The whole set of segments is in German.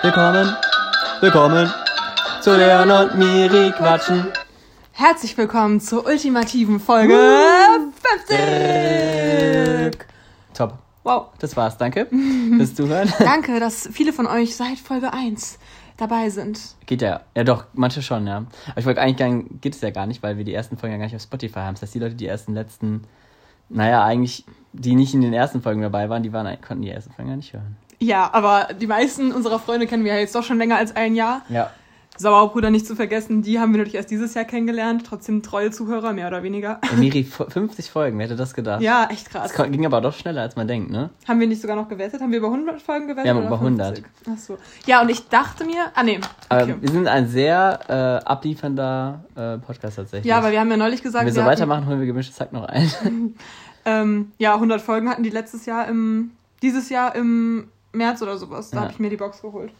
Willkommen, willkommen zu Leon und Miri quatschen. Herzlich willkommen zur ultimativen Folge 50. Top. Wow. Das war's, danke fürs Zuhören. Danke, dass viele von euch seit Folge 1 dabei sind. Geht ja, ja doch, manche schon, ja. Aber ich wollte eigentlich gern, geht es ja gar nicht, weil wir die ersten Folgen ja gar nicht auf Spotify haben. Das heißt, die Leute, die ersten letzten, naja, eigentlich, die nicht in den ersten Folgen dabei waren, die waren, konnten die ersten Folgen ja nicht hören. Ja, aber die meisten unserer Freunde kennen wir ja jetzt doch schon länger als ein Jahr. Ja. Sauerbrüder nicht zu vergessen, die haben wir natürlich erst dieses Jahr kennengelernt. Trotzdem treue Zuhörer, mehr oder weniger. Miri, 50 Folgen, wer hätte das gedacht? Ja, echt krass. Das ging aber doch schneller, als man denkt, ne? Haben wir nicht sogar noch gewettet? Haben wir über 100 Folgen gewettet? Wir haben über 100. 50? Ach so. Ja, und ich dachte mir, ah nee, okay. wir sind ein sehr äh, abliefernder äh, Podcast tatsächlich. Ja, weil wir haben ja neulich gesagt, Wenn wir so hatten- weitermachen, holen wir gemischtes Hack noch ein. Ähm, ja, 100 Folgen hatten die letztes Jahr im, dieses Jahr im März oder sowas. Da Ja. habe ich mir die Box geholt.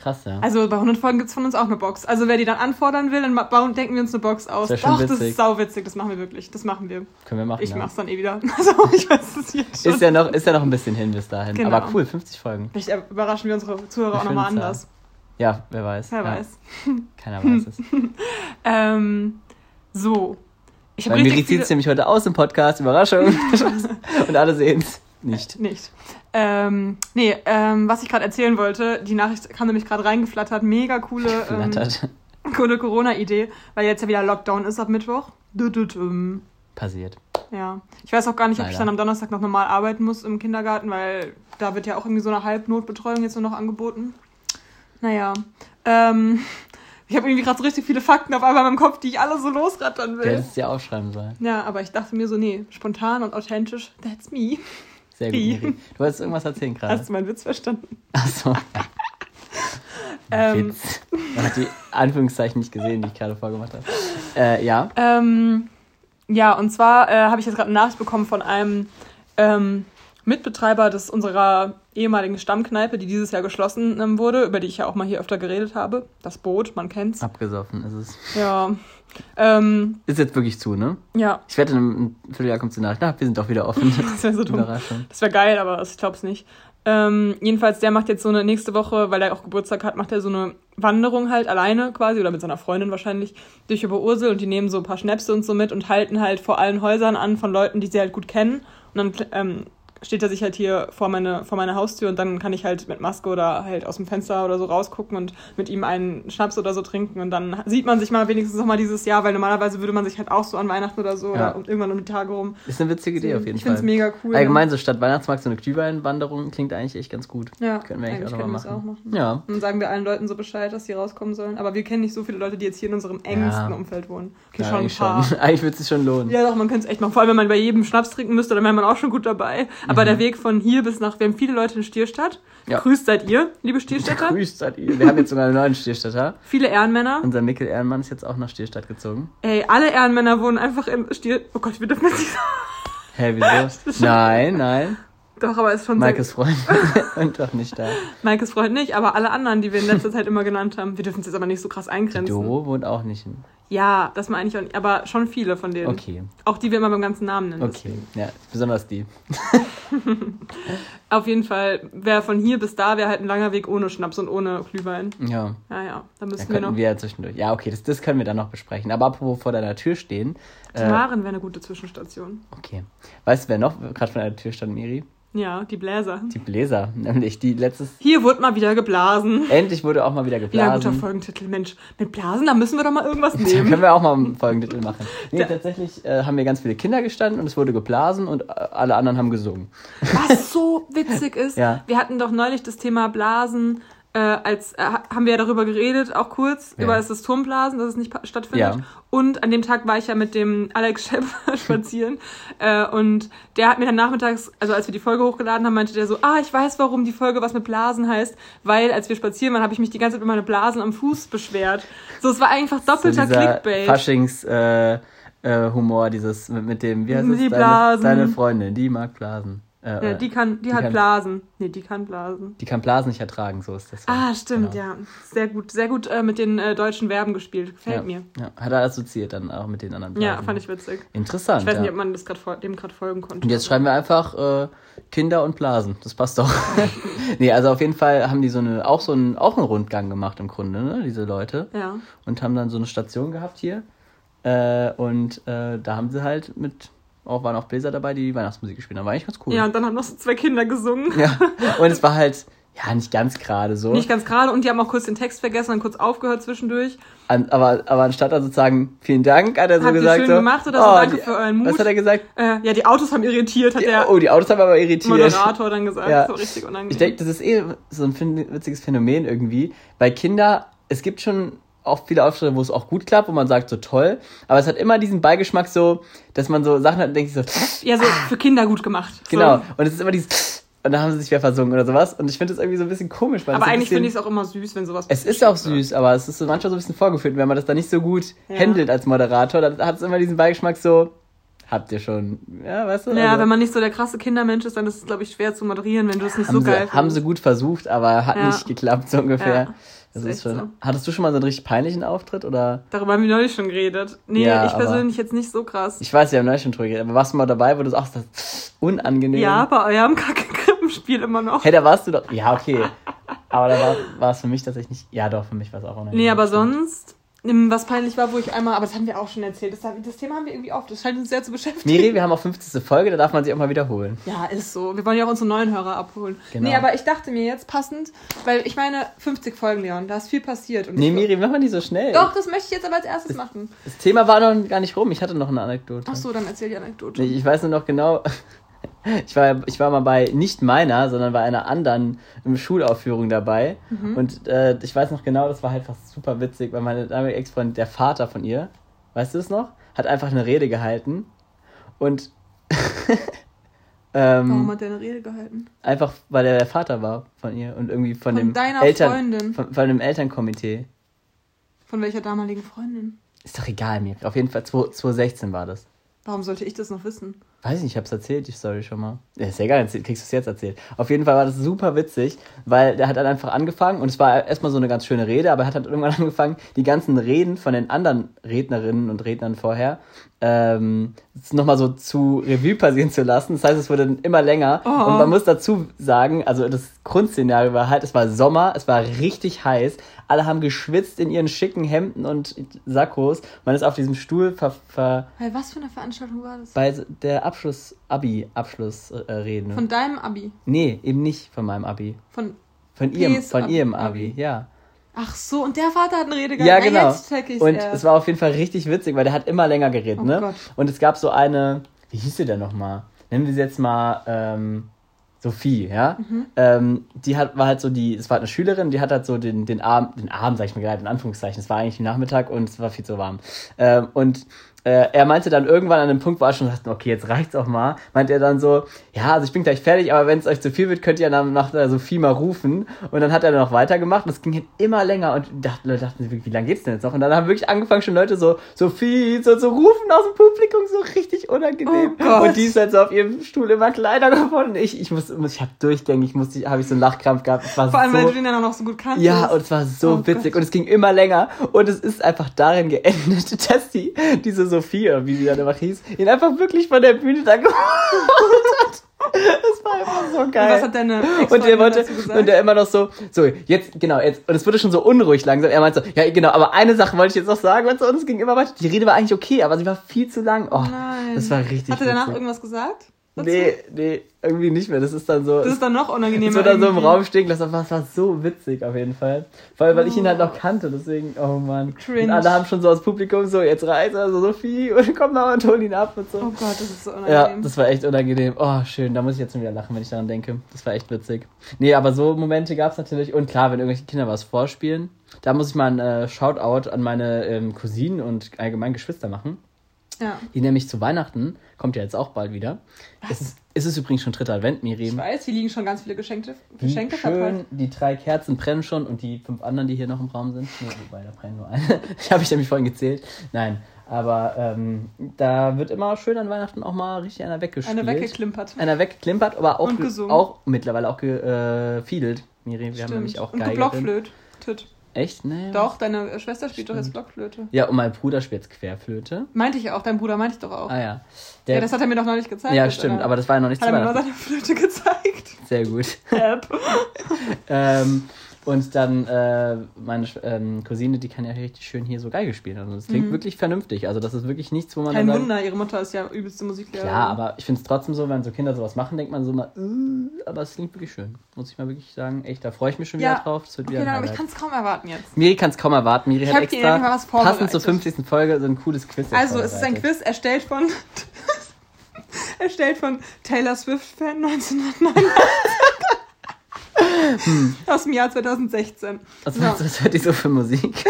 Krass, ja. Also bei 100 Folgen gibt's von uns auch eine Box. Also wer die dann anfordern will, dann bauen, denken wir uns eine Box aus. Das Doch, das witzig. ist sauwitzig. Das machen wir wirklich. Das machen wir. Können wir machen. Ich ja. mach's dann eh wieder. Also ich weiß es jetzt schon. Ist ja, noch, ist ja noch ein bisschen hin bis dahin. Genau. Aber cool, 50 Folgen. Vielleicht überraschen wir unsere Zuhörer auch Eine nochmal anders. Ja, wer weiß. Wer ja. weiß. Keiner weiß es. Ähm, so. Ich habe Weil Miri zieht es nämlich heute aus im Podcast. Überraschung. Und alle sehen nicht. Nicht. Ähm, nee, ähm, was ich gerade erzählen wollte, die Nachricht kam nämlich gerade reingeflattert. Mega coole, ähm, coole Corona-Idee, weil jetzt ja wieder Lockdown ist ab Mittwoch. Passiert. Ja. Ich weiß auch gar nicht, ob ich Leider. dann am Donnerstag noch normal arbeiten muss im Kindergarten, weil da wird ja auch irgendwie so eine Halbnotbetreuung jetzt nur noch angeboten. Naja. Ähm, ich habe irgendwie gerade so richtig viele Fakten auf einmal in meinem Kopf, die ich alle so losrattern Du will. hättest es ja aufschreiben sollen. Ja, aber ich dachte mir so, nee, spontan und authentisch, that's me. Sehr gut, Wie? Du wolltest irgendwas erzählen gerade. Hast du meinen Witz verstanden? Achso. Ähm. Witz. Man hat die Anführungszeichen nicht gesehen, die ich gerade vorgemacht habe. Äh, ja. Ähm, ja, und zwar äh, habe ich jetzt gerade eine Nachricht bekommen von einem ähm, Mitbetreiber des unserer ehemaligen Stammkneipe, die dieses Jahr geschlossen ähm, wurde, über die ich ja auch mal hier öfter geredet habe. Das Boot, man kennt's. Abgesoffen ist es. Ja. Ähm, Ist jetzt wirklich zu, ne? ja, Ich wette, in einem Vierteljahr kommt die Nachricht. Na, wir sind doch wieder offen. das wäre so dumm. Das wäre geil, aber ich glaube es nicht. Ähm, jedenfalls, der macht jetzt so eine nächste Woche, weil er auch Geburtstag hat, macht er so eine Wanderung halt alleine quasi oder mit seiner Freundin wahrscheinlich durch über Ursel und die nehmen so ein paar Schnäpse und so mit und halten halt vor allen Häusern an von Leuten, die sie halt gut kennen. Und dann ähm, steht er sich halt hier vor meine, vor meine Haustür und dann kann ich halt mit Maske oder halt aus dem Fenster oder so rausgucken und mit ihm einen Schnaps oder so trinken und dann sieht man sich mal wenigstens noch mal dieses Jahr, weil normalerweise würde man sich halt auch so an Weihnachten oder so Ja. oder irgendwann um die Tage rum. Ist eine witzige Idee auf jeden ich Fall. finde es mega cool. Allgemein so statt Weihnachtsmarkt so eine Glühweinwanderung klingt eigentlich echt ganz gut. Ja, Können wir eigentlich, auch können mal wir es machen. auch machen. Ja. Und dann sagen wir allen Leuten so Bescheid, dass sie rauskommen sollen. Aber wir kennen nicht so viele Leute, die jetzt hier in unserem engsten Ja. Umfeld wohnen. Okay, ja, schon ein eigentlich paar. schon. Eigentlich würde es sich schon lohnen. Ja, doch, man könnte es echt machen. Vor allem, wenn man bei jedem Schnaps trinken müsste, dann wäre man auch schon gut dabei. Aber der Weg von hier bis nach, wir haben viele Leute in Stierstadt. Mhm. Ja. Grüßt seid ihr, liebe Stierstädter. Grüßt seid ihr. Wir haben jetzt sogar einen neuen Stierstädter. viele Ehrenmänner. Unser Mikkel Ehrenmann ist jetzt auch nach Stierstadt gezogen. Ey, alle Ehrenmänner wohnen einfach in Stier... Oh Gott, wir dürfen das nicht Hä, wieso? nein, nein. Doch, aber ist schon Maikes. Freund. Und doch nicht da. Maikes Freund nicht, aber alle anderen, die wir in letzter Zeit immer genannt haben. Wir dürfen es jetzt aber nicht so krass eingrenzen. Doro wohnt auch nicht in. Ja, das meine ich auch nicht. Aber schon viele von denen. Okay, Auch die wir immer beim ganzen Namen nennen. okay. Ja, besonders die. Auf jeden Fall, wer von hier bis da wäre halt ein langer Weg ohne Schnaps und ohne Glühwein. Ja. Ja, ja, da müssen wir noch. wir ja zwischendurch. Ja, okay, das, das können wir dann noch besprechen. Aber apropos vor deiner Tür stehen. Äh, Maren wäre eine gute Zwischenstation. okay. Weißt du, wer noch gerade vor deiner Tür stand, Miri? Ja, die Bläser. Die Bläser. Nämlich die letztes. Hier wurde mal wieder geblasen. Endlich wurde auch mal wieder Wieder ein guter geblasen. Folgentitel. Mensch, mit Blasen, da müssen wir doch mal irgendwas Da nehmen. können wir auch mal einen Folgentitel machen. Nee, Ja. tatsächlich äh, haben wir ganz viele Kinder gestanden und es wurde geblasen und äh, alle anderen haben gesungen. Was so witzig ist, Ja. wir hatten doch neulich das Thema Blasen, äh, als äh, haben wir ja darüber geredet, auch kurz, Ja. über das Turmblasen, dass es nicht stattfindet. Ja. Und an dem Tag war ich ja mit dem Alex Schepp spazieren. Äh, und der hat mir dann nachmittags, also als wir die Folge hochgeladen haben, meinte der so, ah, ich weiß, warum die Folge was mit Blasen heißt, weil als wir spazieren waren, habe ich mich die ganze Zeit über meine Blasen am Fuß beschwert. So, es war einfach doppelter so Clickbait. Faschings äh, äh, Humor, dieses mit, mit dem, wie heißt Mit es? Deine, deine Freundin, die mag Blasen. Äh, Äh, Ja, die kann, die, die hat kann- Blasen. Nee, die kann Blasen. die kann Blasen nicht ertragen, so ist das. Ah, stimmt, Genau. ja. Sehr gut, sehr gut äh, mit den äh, deutschen Verben gespielt. Gefällt Ja, mir. ja, hat er assoziiert dann auch mit den anderen Ja, Blasen. fand ich witzig. Interessant. Ich weiß ja. nicht, ob man das grad, dem gerade folgen konnte. Und jetzt schreiben wir einfach äh, Kinder und Blasen. Das passt doch. nee, also auf jeden Fall haben die so eine, auch so einen, auch einen Rundgang gemacht im Grunde, ne, diese Leute. Ja. Und haben dann so eine Station gehabt hier. Äh, und da haben sie halt mit, auch waren auch Bläser dabei, die Weihnachtsmusik gespielt haben. War eigentlich ganz cool. Ja, und dann haben noch so zwei Kinder gesungen. Ja. Und es war halt, ja, nicht ganz gerade so. Nicht ganz gerade. Und die haben auch kurz den Text vergessen, dann kurz aufgehört zwischendurch. An, aber, aber anstatt dann sozusagen, vielen Dank, hat er so Habt ihr gesagt. schön so, gemacht oder so, danke für euren Mut. Was hat er gesagt? Äh, ja, die Autos haben irritiert, hat Die, der oh, die Autos haben aber irritiert. Moderator dann gesagt. Ja. So richtig unangenehm. Ich denke, das ist eh so ein witziges Phänomen irgendwie. Bei Kinder, es gibt schon auch viele Auftritte, wo es auch gut klappt, wo man sagt, so toll, aber es hat immer diesen Beigeschmack so, dass man so Sachen hat und denkt sich so, ja, so für Kinder gut gemacht. genau. So. Und es ist immer dieses, und da haben sie sich wieder versungen oder sowas. Und ich finde das irgendwie so ein bisschen komisch. Weil Aber eigentlich finde ich es auch immer süß, wenn sowas Es ist auch süß, aber es ist so manchmal so ein bisschen vorgeführt. Wenn man das dann nicht so gut Ja. handelt als Moderator, dann hat es immer diesen Beigeschmack so, habt ihr schon, ja, weißt du? Ja, also- wenn man nicht so der krasse Kindermensch ist, dann ist es, glaube ich, schwer zu moderieren, wenn du es nicht so geil sie, haben sie gut versucht, aber hat Ja. nicht geklappt, so ungefähr. Ja, das ist ist echt schon. so. Hattest du schon mal so einen richtig peinlichen Auftritt oder? Darüber haben wir neulich schon geredet. Nee, Ja, ich persönlich jetzt nicht so krass. Ich weiß, wir haben neulich schon drüber geredet, aber warst du mal dabei, wo du sagst, das ist unangenehm? Ja, bei eurem Kacke-Krippenspiel immer noch. Hey, da warst du doch. Ja, okay. Aber da war, es für mich tatsächlich nicht. Ja, doch, für mich war es auch unangenehm. Nee, aber sonst, was peinlich war, wo ich einmal, aber das haben wir auch schon erzählt, das, das Thema haben wir irgendwie oft, das scheint uns sehr zu beschäftigen. Miri, wir haben auch 50. Folge, da darf man sich auch mal wiederholen. Ja, ist so. Wir wollen ja auch unsere neuen Hörer abholen. Genau. Nee, aber ich dachte mir jetzt passend, weil ich meine, 50 Folgen, Leon, da ist viel passiert. Und Nee, Miri, mach mal nicht so schnell. Doch, das möchte ich jetzt aber als erstes machen. Das Thema war noch gar nicht rum. Ich hatte noch eine Anekdote. Ach so, dann erzähl die Anekdote. Nee, ich weiß nur noch genau. Ich war, ich war mal bei nicht meiner, sondern bei einer anderen ähm, Schulaufführung dabei. Mhm. Und äh, ich weiß noch genau, das war halt fast super witzig, weil meine damalige Ex-Freundin, der Vater von ihr, weißt du es noch, hat einfach eine Rede gehalten. Und Warum ähm, hat der eine Rede gehalten? einfach, weil er der Vater war von ihr und irgendwie von, Von dem deiner Eltern, Freundin. Von, von dem Elternkomitee. Von welcher damaligen Freundin? Ist doch egal, mir. Auf jeden Fall 2 2016 war das. Warum sollte ich das noch wissen? Weiß nicht, ich hab's erzählt, die Story schon mal. Ja, ist ja egal, kriegst du es jetzt erzählt. Auf jeden Fall war das super witzig, weil der hat dann einfach angefangen und es war erstmal so eine ganz schöne Rede, aber er hat dann irgendwann angefangen, die ganzen Reden von den anderen Rednerinnen und Rednern vorher ähm, nochmal so zu Revue passieren zu lassen. Das heißt, es wurde dann immer länger. Oh. Und man muss dazu sagen, also das Grundszenario war halt, es war Sommer, es war richtig heiß, alle haben geschwitzt in ihren schicken Hemden und Sakkos. Man ist auf diesem Stuhl ver, ver Hey, was für eine Veranstaltung war das? bei der Abschluss, Abi-Abschlussrede. Von deinem Abi. nee, eben nicht von meinem Abi. Von. Von ihrem, von Abi. ihrem Abi, ja. Ach so, und der Vater hat eine Rede Ja, gehalten. Ah, genau. Ich's Und erst. es war auf jeden Fall richtig witzig, weil der hat immer länger geredet, Oh ne? Gott. Und es gab so eine, wie hieß sie denn nochmal? Nennen wir sie jetzt mal ähm, Sophie, ja? Mhm. Ähm, die hat, war halt so die, es war halt eine Schülerin, die hat halt so den, den Arm, den Arm, sag ich mal gerade, in Anführungszeichen. Es war eigentlich Nachmittag und es war viel zu warm. Ähm, und äh, er meinte dann irgendwann an dem Punkt, wo er schon dachte, okay, jetzt reicht's auch mal, meinte er dann so, ja, also ich bin gleich fertig, aber wenn es euch zu viel wird, könnt ihr dann nach der Sophie mal rufen. Und dann hat er dann noch weitergemacht und es ging halt immer länger und dachten, Leute dachten, sich, wie lange geht's denn jetzt noch? Und dann haben wirklich angefangen schon Leute so, Sophie, so zu rufen aus dem Publikum, so richtig unangenehm. Oh und die ist halt so auf ihrem Stuhl immer kleiner geworden. Ich, ich muss, ich habe durchgängig, musste, habe ich so einen Lachkrampf gehabt. Vor allem, so, weil du den ja noch so gut kanntest. ja, und es war so Oh witzig Gott. und es ging immer länger und es ist einfach darin geendet, dass die, diese Sophie, oder wie sie dann immer hieß, ihn einfach wirklich von der Bühne da geholt hat. Das war einfach so Und geil. was hat deine Und der Ex-Freundin wollte, und der immer noch so, so, jetzt, genau, jetzt, und es wurde schon so unruhig langsam. Er meinte so, ja, genau, aber eine Sache wollte ich jetzt noch sagen, und, so, und es ging immer weiter. Die Rede war eigentlich okay, aber sie war viel zu lang. Oh, Nein. das war richtig Hat er danach witzig. irgendwas gesagt? Dazu? Nee, nee, irgendwie nicht mehr. Das ist dann so. Das ist dann noch unangenehmer. Es wird dann so im. Raum stehen lassen, es war so witzig auf jeden Fall. Vor allem, weil ich ihn halt noch kannte, deswegen, oh Mann. Cringe. Und alle haben schon so aus Publikum so, jetzt reißt er so Sophie und komm mal und hol ihn ab und so. Oh Gott, das ist so ja, unangenehm. das war echt unangenehm. Oh, schön, da muss ich jetzt schon wieder lachen, wenn ich daran denke. Das war echt witzig. Nee, aber so Momente gab es natürlich. Und klar, wenn irgendwelche Kinder was vorspielen, da muss ich mal ein äh, Shoutout an meine ähm, Cousinen und allgemein Geschwister machen. Ja. Die nämlich zu Weihnachten, kommt ja jetzt auch bald wieder. Es ist, es ist übrigens schon dritter Advent, Ich Miriam. weiß, hier liegen schon ganz viele Geschenke, Geschenke schön, verteilt. die drei Kerzen brennen schon und die fünf anderen, die hier noch im Raum sind. Nee, wobei, da brennen nur eine. Die habe ich nämlich vorhin gezählt. Nein, Aber ähm, da wird immer schön an Weihnachten auch mal richtig einer weggespielt. Einer weggeklimpert. Einer weggeklimpert, aber auch, Und auch mittlerweile auch gefiedelt. Miri, wir haben nämlich auch Und Geige. geblockflötet. Echt? Nee. Doch, deine Schwester spielt doch jetzt Blockflöte. Ja, und mein Bruder spielt jetzt Querflöte. Meinte ich auch, dein Bruder meinte ich doch auch. Ah ja. ja, das hat er mir doch noch nicht gezeigt. ja, stimmt, äh, aber das war ja noch nicht Hat er mir nur seine Flöte gezeigt. Sehr gut. Ähm, und dann äh, meine ähm, Cousine, die kann ja richtig schön hier so Geige spielen. Also das klingt mhm. wirklich vernünftig. Also das ist wirklich nichts, wo man. Kein Wunder, sagt, ihre Mutter ist ja übelste Musiklehrerin. Ja, aber ich finde es trotzdem so, wenn so Kinder sowas machen, denkt man so mal, äh", aber es klingt wirklich schön. Muss ich mal wirklich sagen. Echt, da freue ich mich schon ja. wieder drauf. Es wird okay, wieder dann, aber ich kann es kaum erwarten jetzt. Miri kann es kaum erwarten. Miri ich hat extra was passend zur 50. Folge so ein cooles Quiz. Also es ist ein Quiz erstellt von erstellt von Taylor Swift Fan 1999. Hm. Aus dem Jahr 2016. Was, so. meinst, was hört die so für Musik?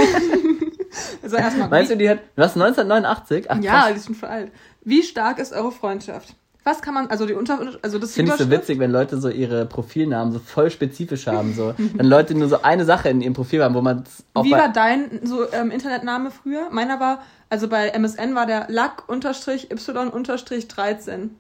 also erstmal. Meinst du, die hat. Was, 1989? Ach, ja, krass. die ist schon voll alt. Wie stark ist eure Freundschaft? Was kann man, also die Unter, also das Finde ich so witzig, wenn Leute so ihre Profilnamen so voll spezifisch haben, so. wenn Leute nur so eine Sache in ihrem Profil haben, wo man auch Wie war dein so ähm, Internetname früher? Meiner war, also bei MSN war der Lack-Y-13.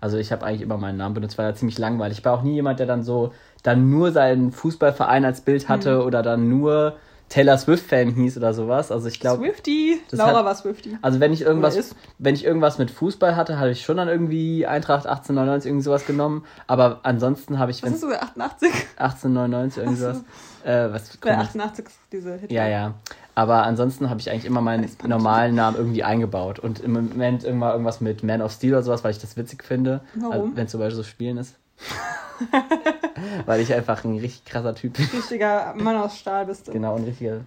Also ich habe eigentlich immer meinen Namen benutzt, war ja ziemlich langweilig. Ich war auch nie jemand, der dann so dann nur seinen Fußballverein als Bild hatte Hm. oder dann nur Taylor Swift-Fan hieß oder sowas. Also ich glaube, Swifty. Laura hat- war Swifty. also wenn ich irgendwas, wenn ich irgendwas mit Fußball hatte, habe ich schon dann irgendwie Eintracht 1899 irgendwie sowas genommen. Aber ansonsten habe ich, Was ist sogar 88? 1899 irgendwie sowas, äh, was Bei komisch. 88 ist diese Hit. Ja, ja. Aber ansonsten habe ich eigentlich immer meinen normalen Namen irgendwie eingebaut. Und im Moment immer irgendwas mit Man of Steel oder sowas, weil ich das witzig finde. Warum? Also, wenn zum Beispiel so Spielen ist. weil ich einfach ein richtig krasser Typ bin. Richtiger Mann aus Stahl bist du. Genau, ein richtiger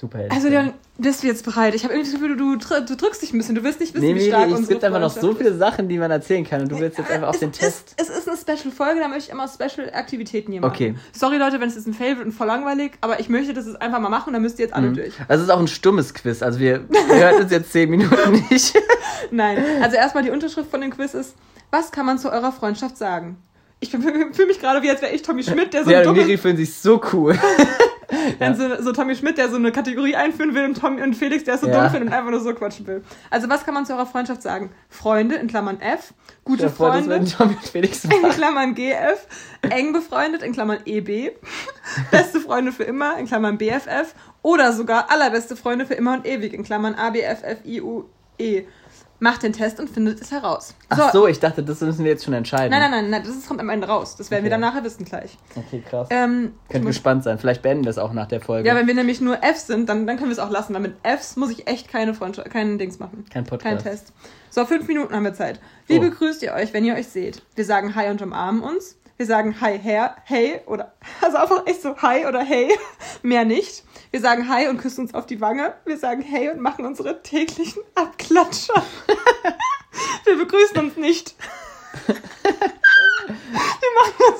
Superheld. Also Leon, bist du jetzt bereit? Ich habe irgendwie das Gefühl, du, du drückst dich ein bisschen. Du willst nicht wissen, nee, wie nee, stark es unsere gibt einfach noch so viele Sachen, die man erzählen kann. Und du willst jetzt einfach auf es den Test. Ist, es ist eine Special-Folge, da möchte ich immer Special-Aktivitäten hier machen. Okay. Sorry Leute, wenn es jetzt ein Fail wird und voll langweilig, aber ich möchte das jetzt einfach mal machen und dann müsst ihr jetzt alle durch. Also es ist auch ein stummes Quiz. Also wir hören uns jetzt zehn Minuten nicht. Nein, also erstmal die Unterschrift von dem Quiz ist, was kann man zu eurer Freundschaft sagen? Ich fühle mich gerade wie, als wäre ich Tommy Schmidt, der so, ja, ein dummes, Miri fühlen sich so cool. dann so, so Tommy Schmidt, der so eine Kategorie einführen will und Tommy und Felix, der es so Ja. dumm findet und einfach nur so quatschen will. Also was kann man zu eurer Freundschaft sagen? Freunde, in Klammern F, gute Ja, Freunde, werden Tommy und Felix in. Klammern GF, eng befreundet, in Klammern EB, beste Freunde für immer, in Klammern BFF oder sogar allerbeste Freunde für immer und ewig, in Klammern ABFFIUE. Macht den Test und findet es heraus. Ach so, ich dachte, das müssen wir jetzt schon entscheiden. Nein, nein, nein, nein, das kommt am Ende raus. Das werden wir Okay. dann nachher wissen gleich. Okay, krass. Ähm, Könnt gespannt sein. Vielleicht beenden wir es auch nach der Folge. ja, wenn wir nämlich nur F sind, dann, dann können wir es auch lassen, weil mit Fs muss ich echt keine Freundschaft, keinen Dings machen. Kein Podcast. Kein Test. So, fünf Minuten haben wir Zeit. Wie Oh. begrüßt ihr euch, wenn ihr euch seht? Wir sagen Hi und umarmen uns. Wir sagen Hi, Herr, Hey oder, also einfach echt so Hi oder Hey, mehr nicht. Wir sagen Hi und küssen uns auf die Wange. Wir sagen Hey und machen unsere täglichen Abklatscher. Wir begrüßen uns nicht.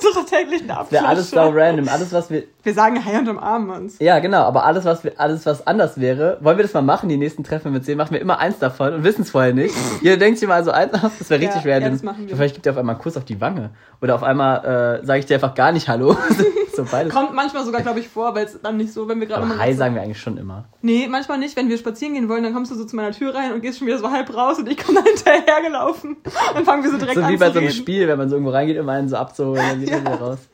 Wir machen unsere täglichen Abklatscher. Wäre alles sau random. Alles, was wir. Wir sagen Hi und umarmen uns. Ja, genau, aber alles, was wir, alles, was anders wäre, wollen wir das mal machen, die nächsten Treffen, uns sehen, machen wir immer eins davon und wissen es vorher nicht. Jeder denkt sich mal so eins auf, das wäre richtig Ja, ja, random. das machen wir. Vielleicht gibt er auf einmal einen Kuss auf die Wange. Oder auf einmal äh, sage ich dir einfach gar nicht Hallo. so beides. Kommt manchmal sogar, glaube ich, vor, weil es dann nicht so, wenn wir gerade mal- Hi sagen wir eigentlich schon immer. Nee, manchmal nicht. Wenn wir spazieren gehen wollen, dann kommst du so zu meiner Tür rein und gehst schon wieder so halb raus und ich komme dann hinterher gelaufen. Dann fangen wir so direkt So an wie bei so einem. Spiel, wenn man so irgendwo reingeht, immer einen so abzuholen, Ja. Wieder raus.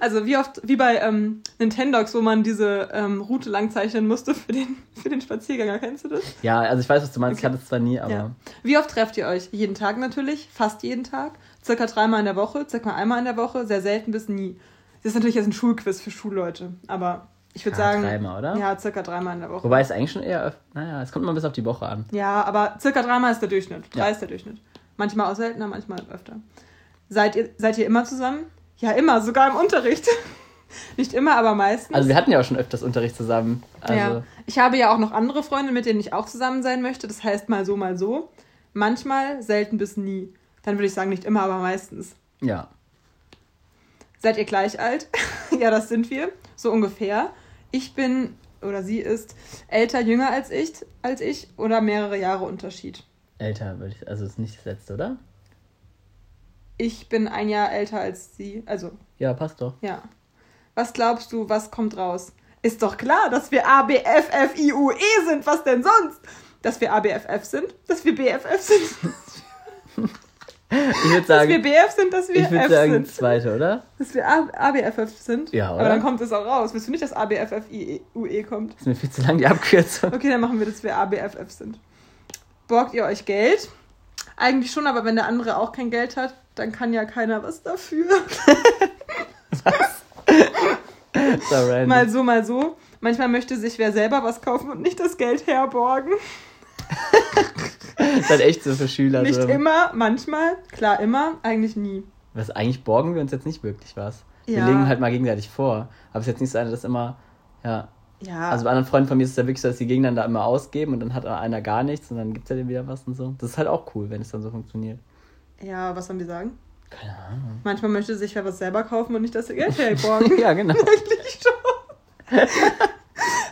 Also wie oft, wie bei ähm, Nintendogs, wo man diese ähm, Route lang zeichnen musste für den, für den Spaziergänger. Kennst du das? Ja, also ich weiß, was du meinst, ich Okay. hatte es zwar nie, aber. Ja. Wie oft trefft ihr euch? Jeden Tag natürlich, fast jeden Tag, circa dreimal in der Woche, circa einmal in der Woche, sehr selten bis nie. Das ist natürlich jetzt ein Schulquiz für Schulleute, aber ich würde Ja, sagen, dreimal, oder? ja, circa dreimal in der Woche. Wobei es eigentlich schon eher, naja, es kommt immer bis auf die Woche an. Ja, aber circa dreimal ist der Durchschnitt. Drei Ja. ist der Durchschnitt. Manchmal auch seltener, manchmal öfter. Seid ihr, seid ihr immer zusammen? Ja, immer, sogar im Unterricht. Nicht immer, aber meistens. Also wir hatten ja auch schon öfters Unterricht zusammen. Also, ja. Ich habe ja auch noch andere Freunde, mit denen ich auch zusammen sein möchte. Das heißt mal so, mal so. Manchmal, selten bis nie. Dann würde ich sagen, nicht immer, aber meistens. ja. Seid ihr gleich alt? ja, das sind wir. So ungefähr. Ich bin, oder sie ist, älter, jünger als ich, als ich oder mehrere Jahre Unterschied. Älter würde ich, also ist nicht das letzte, oder? Ich bin ein Jahr älter als sie. Also, Ja, passt doch. ja. Was glaubst du, was kommt raus? Ist doch klar, dass wir A, B, F, F, I, U, E sind. Was denn sonst? dass wir ABFF sind, dass wir BFF sind, Ich würde dass sagen, wir BF sind, dass wir ich würde F sagen, sind. zweite, oder? Dass wir A- ABFF sind. Ja, Aber oder? dann kommt es auch raus. Willst du nicht, dass ABFFUE E kommt? Das ist mir viel zu lang die Abkürzung. Okay, dann machen wir, dass wir ABFF sind. Borgt ihr euch Geld? Eigentlich schon, aber wenn der andere auch kein Geld hat, dann kann ja keiner was dafür. So random. Mal so, mal so. Manchmal möchte sich wer selber was kaufen und nicht das Geld herborgen. Das ist halt echt so für Schüler. nicht so. immer, manchmal, klar immer, eigentlich nie. Was eigentlich borgen wir uns jetzt nicht wirklich was. Wir Ja. legen halt mal gegenseitig vor. Aber es ist jetzt nicht so einer, dass immer, ja. Ja, Also bei anderen Freunden von mir ist es ja wirklich so, dass die gegeneinander immer ausgeben und dann hat einer gar nichts und dann gibt es ja dem wieder was und so. Das ist halt auch cool, wenn es dann so funktioniert. Ja, was sollen wir sagen? Keine Ahnung. Manchmal möchte sich wer was selber kaufen und nicht das Geld herborgen. ja, genau. Eigentlich schon.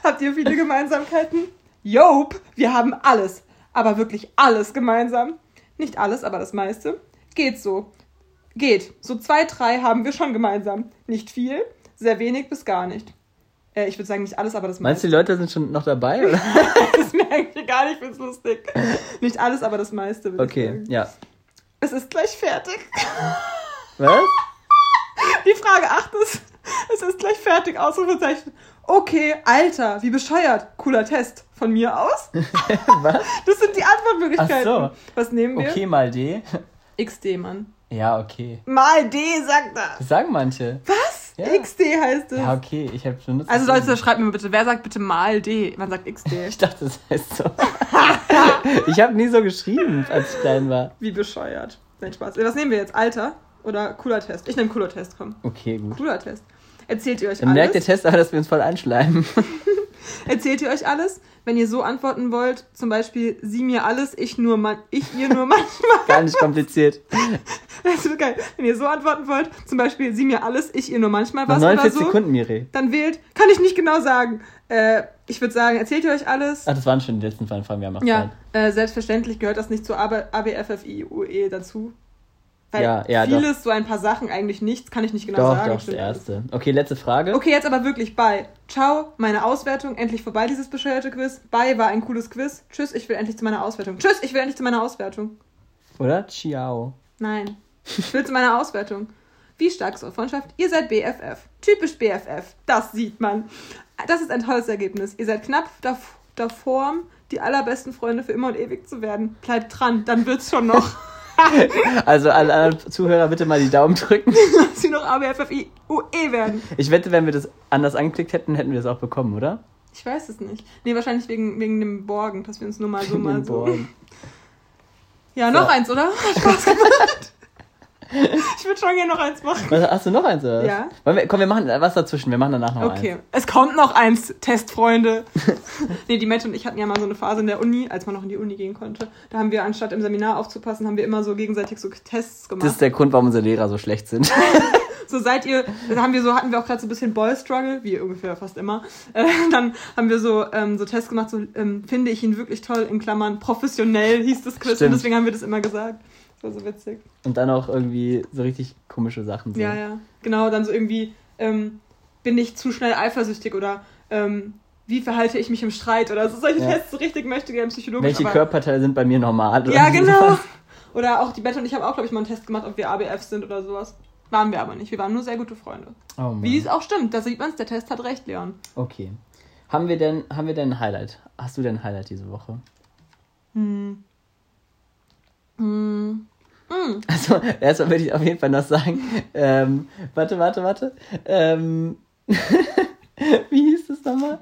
Habt ihr viele Gemeinsamkeiten? Jope, wir haben alles. Aber wirklich alles gemeinsam. Nicht alles, aber das meiste. Geht so. Geht. So zwei, drei haben wir schon gemeinsam. Nicht viel, sehr wenig bis gar nicht. Äh, ich würde sagen, nicht alles, aber das Meinst du, meiste. die Leute sind schon noch dabei? Oder? Das ist mir eigentlich egal, ich find's lustig. Nicht alles, aber das meiste, ich Okay, ja. Es ist gleich fertig. Was? Die Frage 8 ist, es ist gleich fertig, Ausrufezeichen. Okay, Alter, wie bescheuert. Cooler Test. Von mir aus? Was? Das sind die Antwortmöglichkeiten. Ach Was nehmen wir? Okay, mal D. XD, Mann. Ja, okay. Mal D, sagt er. Das sagen manche. Was? Ja. XD heißt es. Ja, okay, ich habe schon Also Leute, schreibt mir bitte, wer sagt bitte mal D? Man sagt XD. Ich dachte, das heißt so. ich habe nie so geschrieben, als ich klein war. Wie bescheuert. Nein, Spaß. Was nehmen wir jetzt? Alter oder cooler Test? Ich nehme cooler Test, komm. Okay, gut. Cooler Test. Erzählt ihr euch Dann merkt der alles? Test aber, dass wir uns voll einschleimen. Erzählt ihr euch alles? Wenn ihr so antworten wollt, zum Beispiel, sie mir alles, ich nur man, ich ihr nur manchmal. Gar nicht kompliziert. Das ist geil. Wenn ihr so antworten wollt, zum Beispiel, sie mir alles, ich ihr nur manchmal Noch was oder 49 so, Sekunden, Miri. dann wählt, kann ich nicht genau sagen. Äh, ich würde sagen, erzählt ihr euch alles? Ach, das waren schon die letzten Fragen. Fragen. Wir haben noch Ja, äh, selbstverständlich gehört das nicht zu ABFFIUE dazu. Weil Ja, ja, vieles, so ein paar Sachen, eigentlich nichts, kann ich nicht genau Doch, sagen. doch, das erste. Okay, letzte Frage. Okay, jetzt aber wirklich bei. Ciao, meine Auswertung, endlich vorbei dieses bescheuerte Quiz. Bye, war ein cooles Quiz. Tschüss, ich will endlich zu meiner Auswertung. Tschüss, ich will endlich zu meiner Auswertung. Oder? Ciao. Nein, ich will zu meiner Auswertung. Wie stark ist eure Freundschaft? Ihr seid BFF. Typisch BFF. Das sieht man. Das ist ein tolles Ergebnis. Ihr seid knapp dav davor, die allerbesten Freunde für immer und ewig zu werden. Bleibt dran, dann wird's schon noch. Also alle anderen Zuhörer bitte mal die Daumen drücken. dass sie noch ABFFIUE werden. Ich wette, wenn wir das anders angeklickt hätten, hätten wir das auch bekommen, oder? Ich weiß es nicht. Nee, wahrscheinlich wegen, wegen dem Borgen, dass wir uns nur mal so mal so. Born. Ja, noch So. eins, oder? Hat Spaß gemacht. ich würde schon gerne noch eins machen. Was, hast du noch eins, oder? was? Ja. Wir, komm, wir machen was dazwischen. Wir machen danach noch Okay, eins. es kommt noch eins, Testfreunde. nee, die Mette und ich hatten ja mal so eine Phase in der Uni, als man noch in die Uni gehen konnte. Da haben wir, anstatt im Seminar aufzupassen, haben wir immer so gegenseitig so Tests gemacht. Das ist der Grund, warum unsere Lehrer so schlecht sind. so seid ihr, da haben wir so, hatten wir auch gerade so ein bisschen Boy Struggle, wie ungefähr fast immer. Äh, dann haben wir so, ähm, so Tests gemacht, so ähm, finde ich ihn wirklich toll, in Klammern professionell hieß das Quiz Stimmt. und deswegen haben wir das immer gesagt. War so witzig. Und dann auch irgendwie so richtig komische Sachen. So. Ja, ja. Genau, dann so irgendwie, ähm, bin ich zu schnell eifersüchtig oder ähm, wie verhalte ich mich im Streit oder so solche Ja. Tests so richtig möchte gerne psychologisch. Welche aber, Körperteile sind bei mir normal? oder Ja, genau. Oder auch die Bette und ich haben auch, glaube ich, mal einen Test gemacht, ob wir ABF sind oder sowas. Waren wir aber nicht. Wir waren nur sehr gute Freunde. Oh. Wie es auch stimmt, da sieht man es, der Test hat recht, Leon. Okay. Haben wir denn, haben wir denn ein Highlight? Hast du denn ein Highlight diese Woche? Hm. Hm. Hm. Also, erstmal würde ich auf jeden Fall noch sagen, ähm, warte, warte, warte. Ähm, wie hieß das nochmal?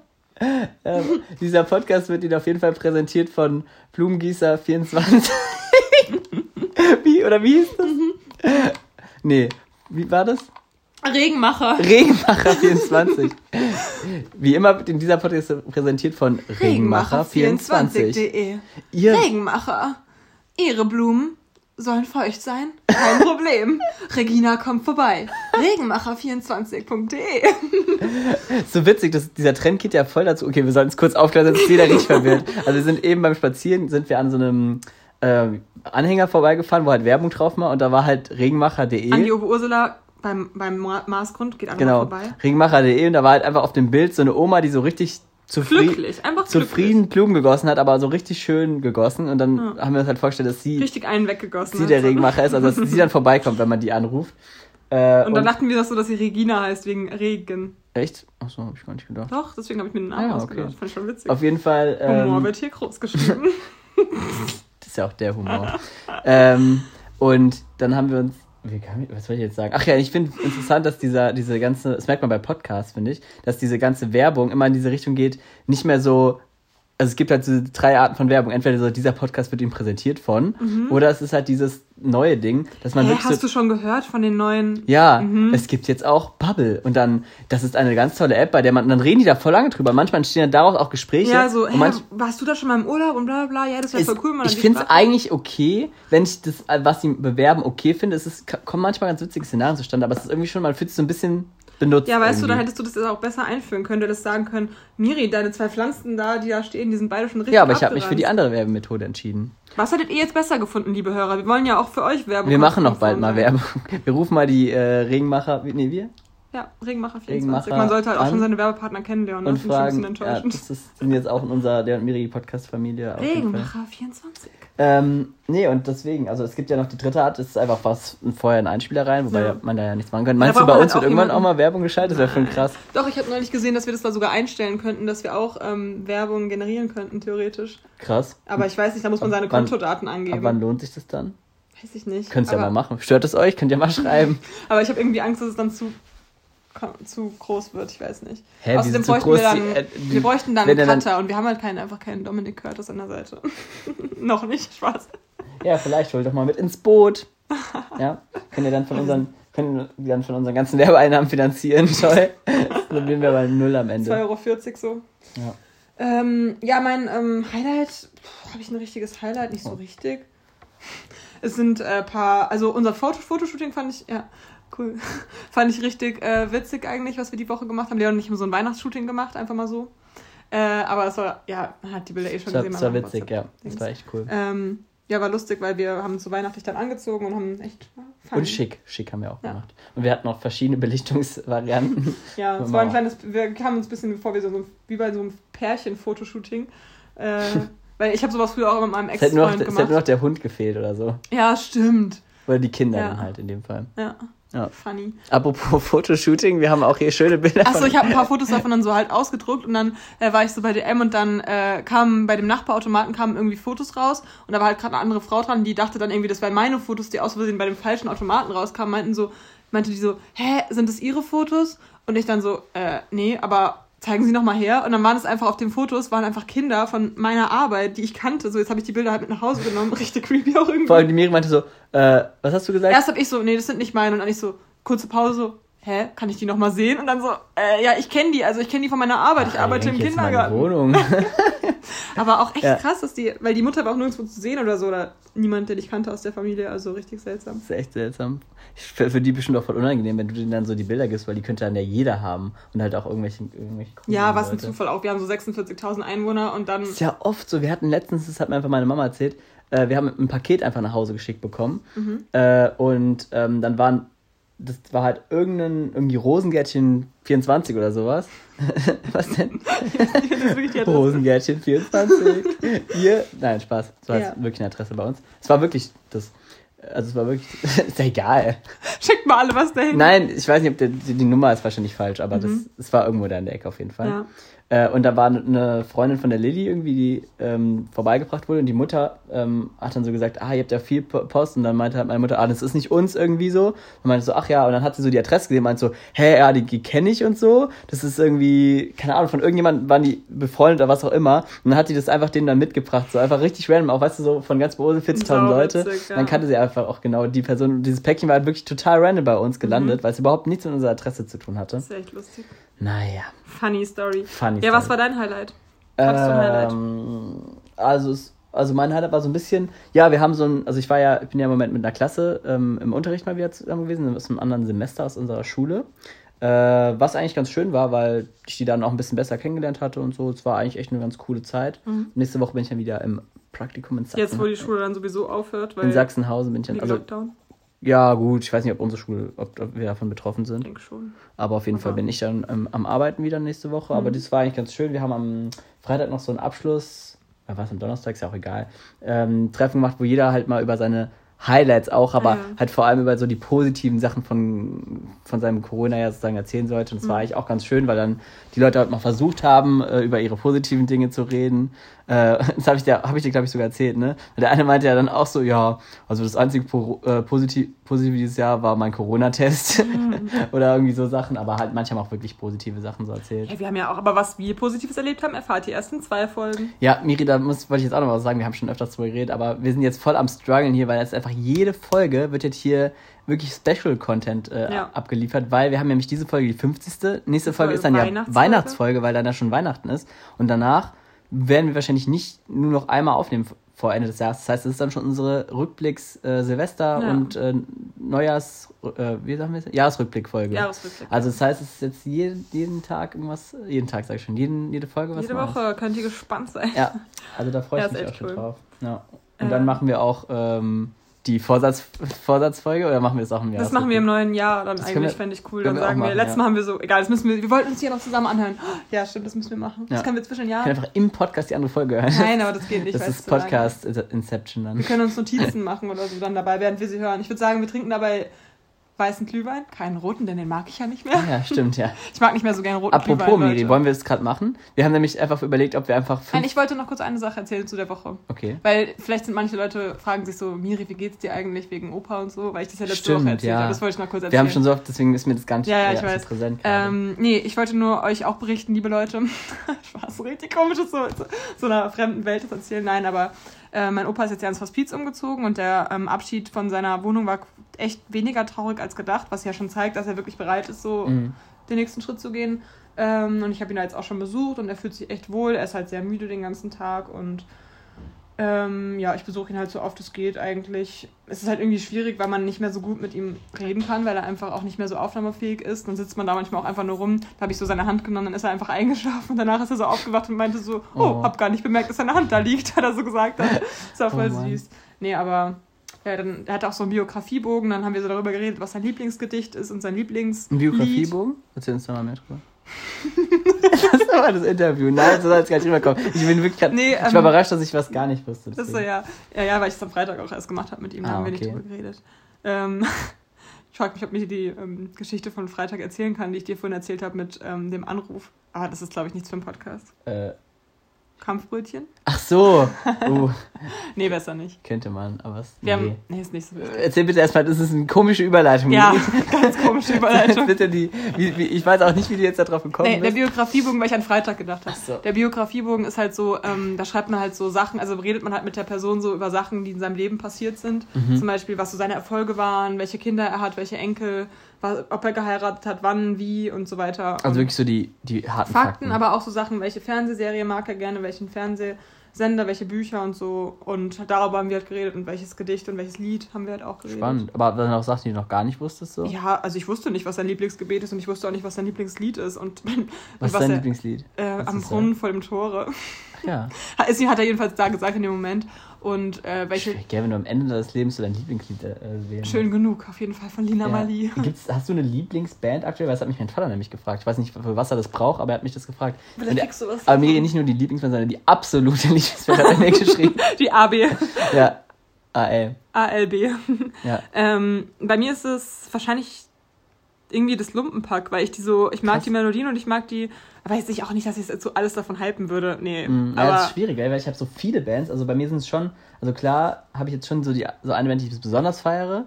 Ähm, dieser Podcast wird Ihnen auf jeden Fall präsentiert von Blumengießer24. wie, oder wie hieß das? Nee, wie war das? Regenmacher. Regenmacher24. Wie immer wird in dieser Podcast präsentiert von Regenmacher24. Regenmacher24.de Ihr Regenmacher. Ihre Blumen sollen feucht sein? Kein Problem. Regina kommt vorbei. Regenmacher24.de so witzig, dass dieser Trend geht ja voll dazu. Okay, wir sollten es kurz aufklären, sonst ist jeder richtig verwirrt. Also wir sind eben beim Spazieren, sind wir an so einem ähm, Anhänger vorbeigefahren, wo halt Werbung drauf war und da war halt regenmacher.de. An die Ober Ursula beim, beim Ma- Maßgrund geht einfach Genau, vorbei. regenmacher.de und da war halt einfach auf dem Bild so eine Oma, die so richtig zufrieden, Glücklich, einfach zufrieden Blumen gegossen hat, aber so richtig schön gegossen. Und dann haben wir uns halt vorgestellt, dass sie, Richtig einen weggegossen. sie der. Regenmacher ist, also dass sie dann vorbeikommt, wenn man die anruft. Äh, Und dann dachten wir das so, dass sie Regina heißt, wegen Regen. echt? Achso, hab ich gar nicht gedacht. Doch, deswegen habe ich mir den Namen Ah, ja, ausgedacht. okay. Fand ich schon witzig. Auf jeden Fall. Humor Ähm, wird hier groß geschrieben. das ist ja auch der Humor. ähm, und dann haben wir uns. Wie kann ich, was soll ich jetzt sagen? Ach ja, ich finde interessant, dass dieser, diese ganze, das merkt man bei Podcasts, finde ich, dass diese ganze Werbung immer in diese Richtung geht, nicht mehr so, also es gibt halt so drei Arten von Werbung. Entweder so, dieser Podcast wird ihm präsentiert von, oder es ist halt dieses neue Ding, dass man Hä, wirklich hast so, du schon gehört von den neuen... ja, Mhm. es gibt jetzt auch Bubble und dann, das ist eine ganz tolle App, bei der man, dann reden die da voll lange drüber. Manchmal entstehen dann daraus auch Gespräche. Ja, so, und manch, warst du da schon mal im Urlaub und bla bla bla? Ja, das wäre voll cool. man ich finde es eigentlich okay, wenn ich das, was sie bewerben, okay finde. Es ist, kommen manchmal ganz witzige Szenarien zustande, aber es ist irgendwie schon, man fühlt sich so ein bisschen benutzt. Ja, weißt du, irgendwie. dann hättest du das jetzt auch besser einführen können. Du hättest sagen können, Miri, deine zwei Pflanzen da, die da stehen, die sind beide schon richtig Ja, aber ich habe mich für die andere Werbemethode entschieden. Was hättet ihr jetzt besser gefunden, liebe Hörer? Wir wollen ja auch für euch Werbung Wir machen noch bald mal. Werbung. Wir rufen mal die äh, Regenmacher, nee, wir, Ja, Regenmacher 24. Regenmacher Man sollte halt auch schon seine Werbepartner kennenlernen. und Das finde ich ein fragen, bisschen ja, enttäuschend. das ist, sind jetzt auch in unserer, der und Miri Podcast-Familie. Regenmacher 24. Ähm, nee, und deswegen, also es gibt ja noch die dritte Art, das ist einfach was vorher ein Einspieler rein, wobei Ja. man da ja nichts machen kann. Meinst du, bei uns wird irgendwann auch mal Werbung geschaltet? Das wäre schon krass. Doch, ich habe neulich gesehen, dass wir das da sogar einstellen könnten, dass wir auch ähm, Werbung generieren könnten, theoretisch. Krass. Aber ich weiß nicht, da muss man seine Wann- Kontodaten Ab angeben. wann lohnt sich das dann? Weiß ich nicht. Könnt ihr ja mal machen. Stört es euch? Könnt ihr mal schreiben. Aber ich habe irgendwie Angst, dass es dann zu, zu groß wird. Ich weiß nicht. Hä, Außerdem bräuchten wir dann, Die- äh, die- wir bräuchten dann einen er dann- Cutter und wir haben halt keinen, einfach keinen Dominik Curtis an der Seite. Noch nicht, Spaß. Ja, vielleicht holt doch mal mit ins Boot. Ja, könnt ihr dann von unseren, können wir dann von unseren ganzen Werbeeinnahmen finanzieren. Toll. Dann sind wir bei Null am 2,40 Ende. Euro so. Ja. Ähm, ja, mein ähm, Highlight, habe ich ein richtiges Highlight? Nicht so Oh. richtig. Es sind ein äh, paar, also unser Foto Fotoshooting fand ich, ja, cool. fand ich richtig äh, witzig eigentlich, was wir die Woche gemacht haben. Leon und ich haben so ein Weihnachtsshooting gemacht, einfach mal so. Äh, aber es war, ja, man hat die Bilder eh schon gesehen. das war witzig, ja. Das war echt cool. Ähm, ja, war lustig, weil wir haben so weihnachtlich dann angezogen und haben echt fun. Und schick. Schick haben wir auch Ja. gemacht. Und wir hatten auch verschiedene Belichtungsvarianten. Ja, es war ein kleines, wir kamen uns ein bisschen vor wie, so, wie bei so einem Pärchen-Fotoshooting. Äh, weil ich habe sowas früher auch mit meinem Ex-Freund es hätte nur gemacht. noch der Hund gefehlt oder so. Ja, stimmt. Oder die Kinder Ja. dann halt in dem Fall. Ja, Ja. funny. Apropos Fotoshooting, wir haben auch hier schöne Bilder Achso, ich habe ein paar Fotos davon dann so halt ausgedruckt und dann äh, war ich so bei DM und dann äh, kamen bei dem Nachbarautomaten kamen irgendwie Fotos raus und da war halt gerade eine andere Frau dran, die dachte dann irgendwie, das wären meine Fotos, die aus Versehen bei dem falschen Automaten rauskamen, meinten so, meinte die so, hä, sind das ihre Fotos? Und ich dann so, äh, nee, aber zeigen Sie noch mal her. Und dann waren es einfach auf den Fotos, waren einfach Kinder von meiner Arbeit, die ich kannte. So, jetzt habe ich die Bilder halt mit nach Hause genommen. Richtig creepy auch irgendwie. Vor allem die Miri meinte so, äh, was hast du gesagt? Erst hab ich so, nee, das sind nicht meine. Und dann ich so, kurze Pause, hä, kann ich die noch mal sehen? Und dann so, äh, ja, ich kenne die, also ich kenne die von meiner Arbeit, ich Ah, arbeite im jetzt meine Kindergarten. Wohnung. Aber auch echt Ja. krass, dass die, weil die Mutter war auch nirgendwo zu sehen oder so, oder niemand, den ich kannte aus der Familie, also richtig seltsam. Das ist echt seltsam. Ich- Für, für die bestimmt auch voll unangenehm, wenn du denen dann so die Bilder gibst, weil die könnte dann ja jeder haben. Und halt auch irgendwelche, irgendwelche Ja, was ein Leute. Zufall auch. Wir haben so 46.000 Einwohner und dann, Das ist ja oft so. Wir hatten letztens, das hat mir einfach meine Mama erzählt, äh, wir haben ein Paket einfach nach Hause geschickt bekommen. Mhm. Äh, und ähm, dann waren, das war halt irgendein, irgendwie Rosengärtchen 24 oder sowas. Was denn? Rosengärtchen 24. Hier. Nein, Spaß. Das war Ja. wirklich eine Adresse bei uns. Es war wirklich das. Also es war wirklich. ist ja egal. Schickt mal alle was dahin. Nein, ich weiß nicht, ob der, die, die Nummer ist wahrscheinlich falsch, aber das, es war irgendwo da in der Ecke auf jeden Fall. Mhm. Ja. Äh, und da war eine Freundin von der Lilly irgendwie, die ähm, vorbeigebracht wurde und die Mutter ähm, hat dann so gesagt, ah, ihr habt ja viel Po- Post und dann meinte halt meine Mutter, ah, das ist nicht uns irgendwie so. Und meinte so, ach ja, und dann hat sie so die Adresse gesehen und meinte so, hä, ja, die, die kenne ich und so. Das ist irgendwie, keine Ahnung, von irgendjemandem waren die befreundet oder was auch immer. Und dann hat die das einfach denen dann mitgebracht, so einfach richtig random, auch weißt du, so von ganz Bose 40.000 Sau Leute. ja. Dann kannte sie einfach auch genau die Person. Und dieses Päckchen war halt wirklich total random bei uns gelandet, Mhm. weil es überhaupt nichts mit unserer Adresse zu tun hatte. Das ist echt lustig. Naja, Funny Story. funny. Ja, was story. war dein Highlight? Hattest ein Highlight? Ähm, also, es, also mein Highlight war so ein bisschen, ja, wir haben so ein, also ich war ja, ich bin ja im Moment mit einer Klasse ähm, im Unterricht mal wieder zusammen gewesen, aus einem anderen Semester aus unserer Schule. Äh, was eigentlich ganz schön war, weil ich die dann auch ein bisschen besser kennengelernt hatte und so. Es war eigentlich echt eine ganz coole Zeit. Nächste Woche bin ich dann wieder im Praktikum in Sachsen. Mhm. Jetzt, wo die Schule dann sowieso aufhört, weil in Sachsenhausen bin ich dann, also Lockdown. Ja, gut, ich weiß nicht, ob unsere Schule, ob, wir davon betroffen sind. Ich denke schon. Aber auf jeden Fall Aber- bin ich dann ähm, am Arbeiten wieder nächste Woche. Aber Mhm. das war eigentlich ganz schön. Wir haben am Freitag noch so einen Abschluss, äh, was am Donnerstag, ist ja auch egal, ähm, Treffen gemacht, wo jeder halt mal über seine Highlights auch, aber Ja. halt vor allem über so die positiven Sachen von, von seinem Corona-Jahr sozusagen erzählen sollte. Und das war Mhm. eigentlich auch ganz schön, weil dann die Leute halt mal versucht haben, äh, über ihre positiven Dinge zu reden. Äh, das habe ich dir, hab ich dir glaube ich, sogar erzählt, ne? Der eine meinte ja dann auch so, ja, also das einzige po äh, positiv, positive dieses Jahr war mein Corona-Test. Oder irgendwie so Sachen, aber halt manchmal auch wirklich positive Sachen so erzählt. Ja, wir haben ja auch, aber was wir Positives erlebt haben, erfahrt ihr erst in zwei Folgen. Ja, Miri, da muss, wollte ich jetzt auch noch was sagen. Wir haben schon öfters drüber geredet, aber wir sind jetzt voll am struggeln hier, weil jetzt einfach jede Folge wird jetzt hier wirklich Special-Content äh, Ja. abgeliefert, weil wir haben nämlich diese Folge die 50. Nächste Die Folge ist dann ja. Weihnachtsfolge, weil dann ja schon Weihnachten ist. Und danach werden wir wahrscheinlich nicht nur noch einmal aufnehmen vor Ende des Jahres. Das heißt, es ist dann schon unsere Rückblicks äh, Silvester Ja. und äh, Neujahrs, äh, wie sagen wir es? Jahresrückblick-Folge. Jahresrückblick. Also das heißt, es ist jetzt jeden, jeden Tag irgendwas, jeden Tag sag ich schon, jeden, jede Folge was Jede. Woche könnt ihr gespannt sein. Ja, also da freue ich Ja, ist mich auch echt schon cool. drauf. Ja. Und Äh. dann machen wir auch ähm, die Vorsatz, Vorsatzfolge oder machen wir das auch im Jahr? Das machen wir im neuen Jahr dann Das eigentlich, fände ich cool. Dann sagen wir, machen, letztes ja. Mal haben wir so, egal, das müssen wir, wir wollten uns hier noch zusammen anhören. Ja, stimmt, das müssen wir machen. Das Ja. können wir zwischen den Wir Jahren. können einfach im Podcast die andere Folge hören. Nein, aber das geht nicht. das es ist Podcast Inception dann. Wir können uns Notizen machen oder so dann dabei, während wir sie hören. Ich würde sagen, wir trinken dabei weißen Glühwein, keinen roten, denn den mag ich ja nicht mehr. Ja, stimmt, ja. Ich mag nicht mehr so gerne roten Apropos, Glühwein. Miri, Leute. wollen wir es gerade machen? Wir haben nämlich einfach überlegt, ob wir einfach Nein, ich wollte noch kurz eine Sache erzählen zu der Woche. Okay. Weil vielleicht sind manche Leute, fragen sich so, Miri, wie geht's dir eigentlich wegen Opa und so? Weil ich das ja letzte Stimmt, Woche erzählt ja. habe. Das wollte ich noch kurz erzählen. Wir haben schon so oft, deswegen ist mir das gar nicht Ja, ja, äh, ich so weiß. präsent. Ähm, nee, ich wollte nur euch auch berichten, liebe Leute. Spaß, richtig komisches, so, so, so einer fremden Welt das erzählen. Nein, aber äh, mein Opa ist jetzt ja ins Hospiz umgezogen und der ähm, Abschied von seiner Wohnung war echt weniger traurig als gedacht, was ja schon zeigt, dass er wirklich bereit ist, so Mhm. den nächsten Schritt zu gehen. Ähm, und ich habe ihn da jetzt auch schon besucht und er fühlt sich echt wohl. Er ist halt sehr müde den ganzen Tag und ähm, ja, ich besuche ihn halt so oft es geht eigentlich. Es ist halt irgendwie schwierig, weil man nicht mehr so gut mit ihm reden kann, weil er einfach auch nicht mehr so aufnahmefähig ist. Dann sitzt man da manchmal auch einfach nur rum. Da habe ich so seine Hand genommen, dann ist er einfach eingeschlafen und danach ist er so aufgewacht und meinte so, oh, Oh. hab gar nicht bemerkt, dass seine Hand da liegt, hat er so gesagt. Hat. Das war voll Oh süß. Nee, aber ja, dann, er hat auch so einen Biografiebogen, dann haben wir so darüber geredet, was sein Lieblingsgedicht ist und sein Lieblings. Ein Biografiebogen? Erzähl uns doch mal mehr drüber. das war das Interview. Nein, so soll es gar nicht rüberkommen. Ich bin wirklich grad, Nee, Ich war ähm, überrascht, dass ich was gar nicht wusste. Das ist so, deswegen. ja. Ja, ja, weil ich es am Freitag auch erst gemacht habe mit ihm, da Ah, haben wir nicht okay. drüber geredet. Ähm, ich frage mich, ob ich die ähm, Geschichte von Freitag erzählen kann, die ich dir vorhin erzählt habe mit ähm, dem Anruf. Ah, das ist, glaube ich, nichts für einen Podcast. Äh, Kampfbrötchen? ach so. Uh, Nee, besser nicht. könnte man, aber? Wir nee. haben. Nee, ist nicht so wichtig. Erzähl bitte erstmal, das ist eine komische Überleitung. Ja, ganz komische Überleitung. bitte die, wie, wie, ich weiß auch nicht, wie du jetzt darauf gekommen Nee, der bist. Biografiebogen, weil ich an Freitag gedacht habe. Ach so. Der Biografiebogen ist halt so, ähm, da schreibt man halt so Sachen, also redet man halt mit der Person so über Sachen, die in seinem Leben passiert sind. Mhm. Zum Beispiel, was so seine Erfolge waren, welche Kinder er hat, welche Enkel, ob er geheiratet hat, wann, wie und so weiter. Also wirklich so die, die harten Fakten, Fakten. aber auch so Sachen, welche Fernsehserie mag er gerne, welchen Fernsehsender, welche Bücher und so. Und darüber haben wir halt geredet und welches Gedicht und welches Lied haben wir halt auch geredet. Spannend. Aber dann auch Sachen, die du noch gar nicht wusstest, so? Ja, also ich wusste nicht, was sein Lieblingsgebet ist und ich wusste auch nicht, was sein Lieblingslied ist. Und, Was ist dein er, Lieblingslied? Äh, am Brunnen vor dem Tore. Ach ja. Hat er jedenfalls da gesagt in dem Moment. Und äh, welche. Schwierig, gell, wenn du am Ende deines Lebens so dein Lieblingslied äh, wählen Schön genug, auf jeden Fall von Lina Ja. Mali. Gibt's, hast du eine Lieblingsband aktuell? Weil das hat mich mein Vater nämlich gefragt. Ich weiß nicht, für was er das braucht, aber er hat mich das gefragt. Vielleicht kriegst du was aber mir nicht nur die Lieblingsband, sondern die absolute Lieblingsband hat er mir geschrieben. Die AB. Ja. AL. ALB. Ja. Ähm, bei mir ist es wahrscheinlich irgendwie das Lumpenpack, weil ich die so, ich mag Krass. die Melodien und ich mag die, weiß ich auch nicht, dass ich jetzt so alles davon hypen würde. Nee, Mm, ja, aber das ist schwierig, weil ich habe so viele Bands. Also bei mir sind es schon, also klar habe ich jetzt schon so die so eine Band, die ich besonders feiere.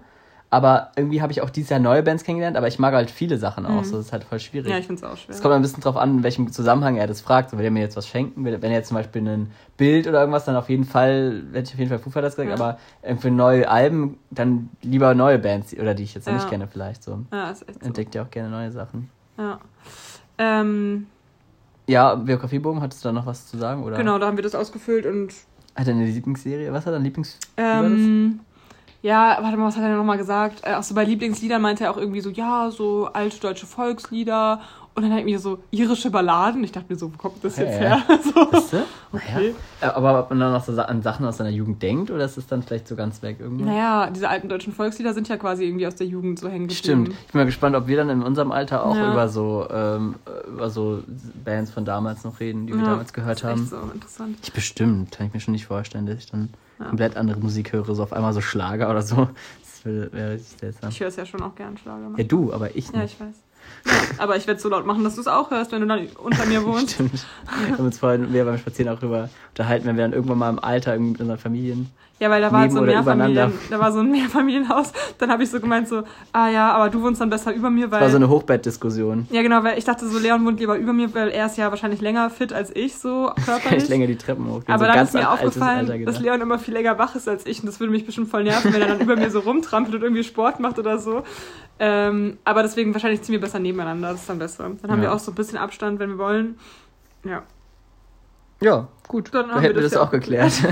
Aber irgendwie habe ich auch dieses Jahr neue Bands kennengelernt, aber ich mag halt viele Sachen auch. Mhm. So, das ist halt voll schwierig. ja, ich finde es auch schwer. Es kommt ein bisschen drauf an, in welchem Zusammenhang er das fragt. So, will er mir jetzt was schenken? Will, wenn er jetzt zum Beispiel ein Bild oder irgendwas, dann auf jeden Fall, hätte ich auf jeden Fall Foo Fighters gesagt, Ja. aber irgendwie neue Alben, dann lieber neue Bands, oder die ich jetzt noch Ja. nicht kenne vielleicht. So. ja, ist echt so. Entdeckt ja auch gerne neue Sachen. Ja. Ähm, Ja, Biografiebogen, hattest du da noch was zu sagen? Oder? genau, da haben wir das ausgefüllt und Hat er eine Lieblingsserie? Was hat er Lieblings... Ähm, ja, warte mal, was hat er denn nochmal gesagt? Äh, auch so bei Lieblingsliedern meinte er auch irgendwie so, ja, so alte deutsche Volkslieder Und dann halt mir so irische Balladen. Ich dachte mir so, wo kommt das jetzt Ja, her? So. Weißt du? Okay. Naja. Aber ob man dann noch so an Sachen aus seiner Jugend denkt oder ist es dann vielleicht so ganz weg irgendwann? Naja, diese alten deutschen Volkslieder sind ja quasi irgendwie aus der Jugend so hängen geblieben. Stimmt. Ich bin mal gespannt, ob wir dann in unserem Alter auch Ja. über so ähm, über so Bands von damals noch reden, die wir damals gehört das ist haben. So interessant. Ich bestimmt, kann ich mir schon nicht vorstellen, dass ich dann Ja. komplett andere Musik höre, so auf einmal so Schlager oder so. Das wäre wäre richtig seltsam. Ich höre es ja schon auch gern Schlager. Ja, du, aber ich Ja, nicht. ich weiß. Ja, aber ich werde so laut machen, dass du es auch hörst, wenn du dann unter mir wohnst. Stimmt. Wir haben uns vorhin wir beim Spazieren auch drüber unterhalten, wenn wir dann irgendwann mal im Alter irgendwie mit unseren Familien. Ja, weil da war halt so ein Mehrfamilien, da war so ein Mehrfamilienhaus. Dann habe ich so gemeint so, ah ja, aber du wohnst dann besser über mir, weil Das war so eine Hochbettdiskussion. ja genau, weil ich dachte so, Leon wohnt lieber über mir, weil er ist ja wahrscheinlich länger fit als ich so körperlich. länger die Treppen hochgehen. Aber so dann ist mir aufgefallen, dass. Leon immer viel länger wach ist als ich und das würde mich bestimmt voll nerven, wenn er dann über mir so rumtrampelt und irgendwie Sport macht oder so. Ähm, aber deswegen wahrscheinlich ziehen wir besser nebeneinander, das ist dann besser. Dann haben Ja. wir auch so ein bisschen Abstand, wenn wir wollen. Ja. Ja, gut. Dann haben hätten wir das das ja auch geklärt.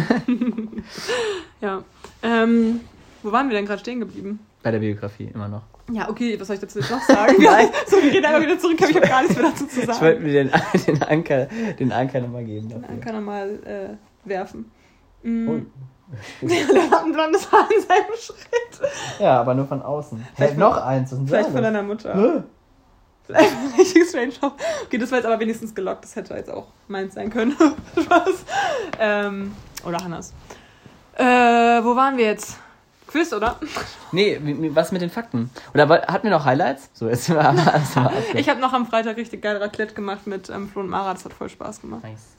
Ja. Ähm, wo waren wir denn gerade stehen geblieben? Bei der Biografie immer noch. Ja, okay, was soll ich dazu jetzt noch sagen? Nein. so, wir gehen einfach wieder zurück, aber ich habe gar nichts mehr dazu zu Ich sagen. wollte mir den, den Anker, den Anker nochmal geben. Dafür. kann er mal äh, werfen. Mm. Ui. Der hat ein blondes Haar in seinem Schritt. Ja, aber nur von außen. Vielleicht noch eins. Was ist Vielleicht das? von deiner Mutter. Ein richtig strange. Okay, das war jetzt aber wenigstens gelockt. Das hätte jetzt auch meins sein können. Spaß. Ähm, oder Hannas. Äh, wo waren wir jetzt? Quiz, oder? Nee, was mit den Fakten? Oder hatten wir noch Highlights? So, jetzt sind wir alles Ich habe noch am Freitag richtig geil Raclette gemacht mit ähm, Flo und Mara. Das hat voll Spaß gemacht. Nice.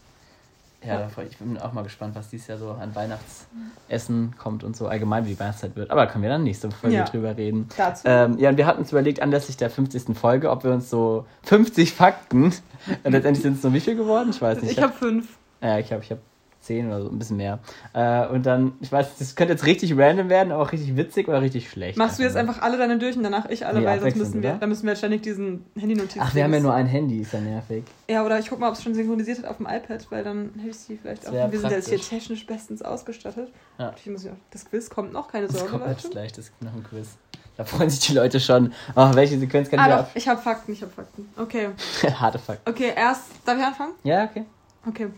Ja, ich bin auch mal gespannt, was dieses Jahr so an Weihnachtsessen kommt und so allgemein, wie die Weihnachtszeit wird. Aber da können wir dann nächste Folge ja. drüber reden. Dazu. Ähm, ja, und wir hatten uns überlegt, anlässlich der 50. Folge, ob wir uns so 50 Fakten, und letztendlich sind es nur wie viel geworden? Ich weiß nicht. Ich, ich habe hab fünf. Ja, ich habe ich hab 10 oder so, ein bisschen mehr. Äh, und dann, ich weiß, das könnte jetzt richtig random werden, aber auch richtig witzig oder richtig schlecht. Machst du jetzt einfach alle deine durch und danach ich alle, nee, weil sonst müssen wir, dann müssen wir ständig diesen Handy-Notizen. Ach, wir haben ja nur ein Handy, ist ja nervig. Ja, oder ich guck mal, ob es schon synchronisiert hat auf dem iPad, weil dann hilft ich sie vielleicht auch. Wir praktisch. sind jetzt hier technisch bestens ausgestattet. Ja. Ich muss das Quiz kommt noch, keine Sorge. Das kommt Leute. gleich, das gibt noch ein Quiz. Da freuen sich die Leute schon. Oh, welche Sequenz kann ah, ich doch, ab? Ich habe Fakten, ich habe Fakten. Okay. Harte Fakten. Okay, erst, darf ich anfangen? Ja, okay. Okay.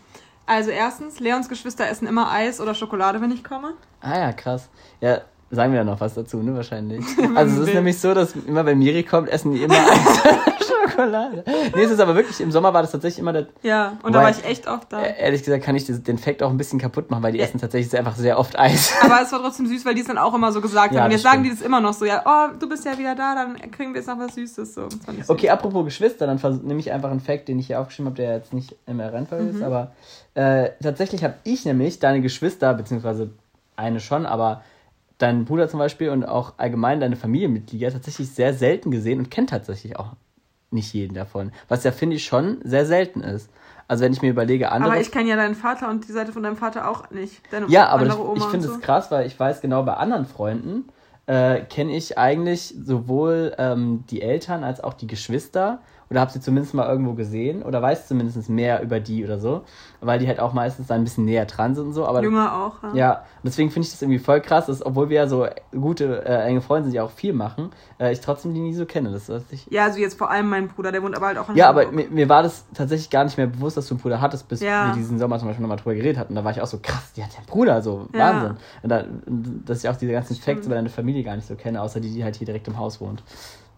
Also, erstens, Leons Geschwister essen immer Eis oder Schokolade, wenn ich komme. Ah ja, krass. Ja, sagen wir ja noch was dazu, ne, wahrscheinlich. Also es ist nämlich so, dass immer wenn Miri kommt, essen die immer Eis oder Schokolade. Nee, es ist aber wirklich, im Sommer war das tatsächlich immer der, Ja, und da war ich echt oft da. äh, ehrlich gesagt kann ich den Fact auch ein bisschen kaputt machen, weil die Ja. essen tatsächlich einfach sehr oft Eis. Aber es war trotzdem süß, weil die es dann auch immer so gesagt Ja, haben. Und jetzt sagen stimmt. die das immer noch so, ja, oh, du bist ja wieder da, dann kriegen wir jetzt noch was Süßes. So. Süß. Okay, apropos Geschwister, dann nehme ich einfach einen Fact, den ich hier aufgeschrieben habe, der jetzt nicht im Reihenfolge Mhm. ist, aber äh, tatsächlich habe ich nämlich deine Geschwister, beziehungsweise eine schon, aber deinen Bruder zum Beispiel und auch allgemein deine Familienmitglieder tatsächlich sehr selten gesehen und kennt tatsächlich auch nicht jeden davon. Was ja, finde ich, schon sehr selten ist. Also wenn ich mir überlege, andere... Aber ich kenne ja deinen Vater und die Seite von deinem Vater auch nicht. Deine Ja, aber Oma ich finde so. es krass, weil ich weiß genau, bei anderen Freunden äh, kenne ich eigentlich sowohl ähm, die Eltern als auch die Geschwister oder habe sie zumindest mal irgendwo gesehen oder weiß zumindest mehr über die oder so, weil die halt auch meistens dann ein bisschen näher dran sind und so. Aber Jünger auch. Ja. ja, und deswegen finde ich das irgendwie voll krass, dass obwohl wir ja so gute, äh, enge Freunde sind, die auch viel machen, äh, ich trotzdem die nie so kenne. Das ist ich, ja, also jetzt vor allem mein Bruder, der wohnt aber halt auch in ja, aber Hamburg. mir, mir war das tatsächlich gar nicht mehr bewusst, dass du einen Bruder hattest, bis Ja. wir diesen Sommer zum Beispiel nochmal drüber geredet hatten. Da war ich auch so, krass, die hat ja einen Bruder, so Ja. Wahnsinn. Und da, dass ich auch diese ganzen. Facts über deine Familie gar nicht so kenne, außer die, die halt hier direkt im Haus wohnt.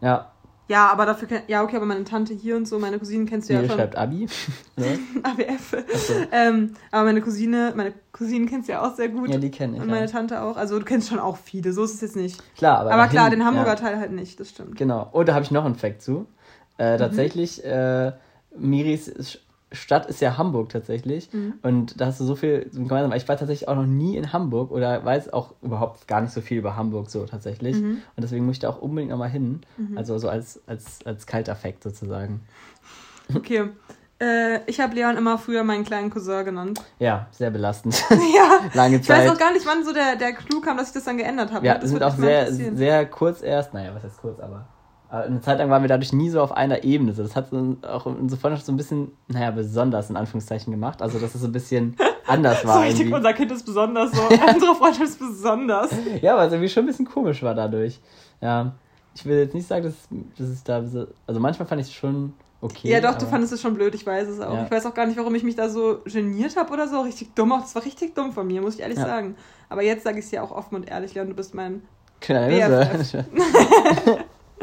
Ja, Ja, aber dafür kenn, ja, okay, aber meine Tante hier und so, meine Cousinen kennst du ja die schon. schreibt Abi. Oder? AWF. so. Ähm, aber meine Cousine, meine Cousinen kennst du ja auch sehr gut. ja, die kenne ich. und meine Ja. Tante auch. Also du kennst schon auch viele, so ist es jetzt nicht. Klar, aber. Aber, klar, dahin, den Hamburger ja. Teil halt nicht, das stimmt. Genau. Und da habe ich noch einen Fact zu. Äh, Mhm. tatsächlich, äh, Miris Stadt ist ja Hamburg tatsächlich. Mhm. Und da hast du so viel gemeinsam. Ich war tatsächlich auch noch nie in Hamburg oder weiß auch überhaupt gar nicht so viel über Hamburg so tatsächlich. Mhm. Und deswegen muss ich da auch unbedingt nochmal hin. Also so als, als, als kalter Fact sozusagen. Okay. Äh, ich habe Leon immer früher meinen kleinen Cousin genannt. Ja, sehr belastend. ja. Lange Ich weiß Zeit. auch gar nicht, wann so der, der Clou kam, dass ich das dann geändert habe. Ja, Das wir sind würde auch sehr, sehr kurz erst, naja, was heißt kurz, aber eine Zeit lang waren wir dadurch nie so auf einer Ebene. So, Das hat so auch unsere Freundschaft so ein bisschen, naja, besonders in Anführungszeichen gemacht. Also, dass es so ein bisschen anders so war. richtig, irgendwie. unser Kind ist besonders so. Unsere Freundschaft ist besonders. Ja, weil es irgendwie schon ein bisschen komisch war dadurch. Ja. ich will jetzt nicht sagen, dass, dass es da. so- Also manchmal fand ich es schon okay. ja, doch, du aber- fandest es schon blöd, ich weiß es auch. Ja. Ich weiß auch gar nicht, warum ich mich da so geniert habe oder so. Richtig dumm auch. Das war richtig dumm von mir, muss ich ehrlich Ja. sagen. Aber jetzt sage ich es dir auch offen und ehrlich, Leon, du bist mein. Nüsse.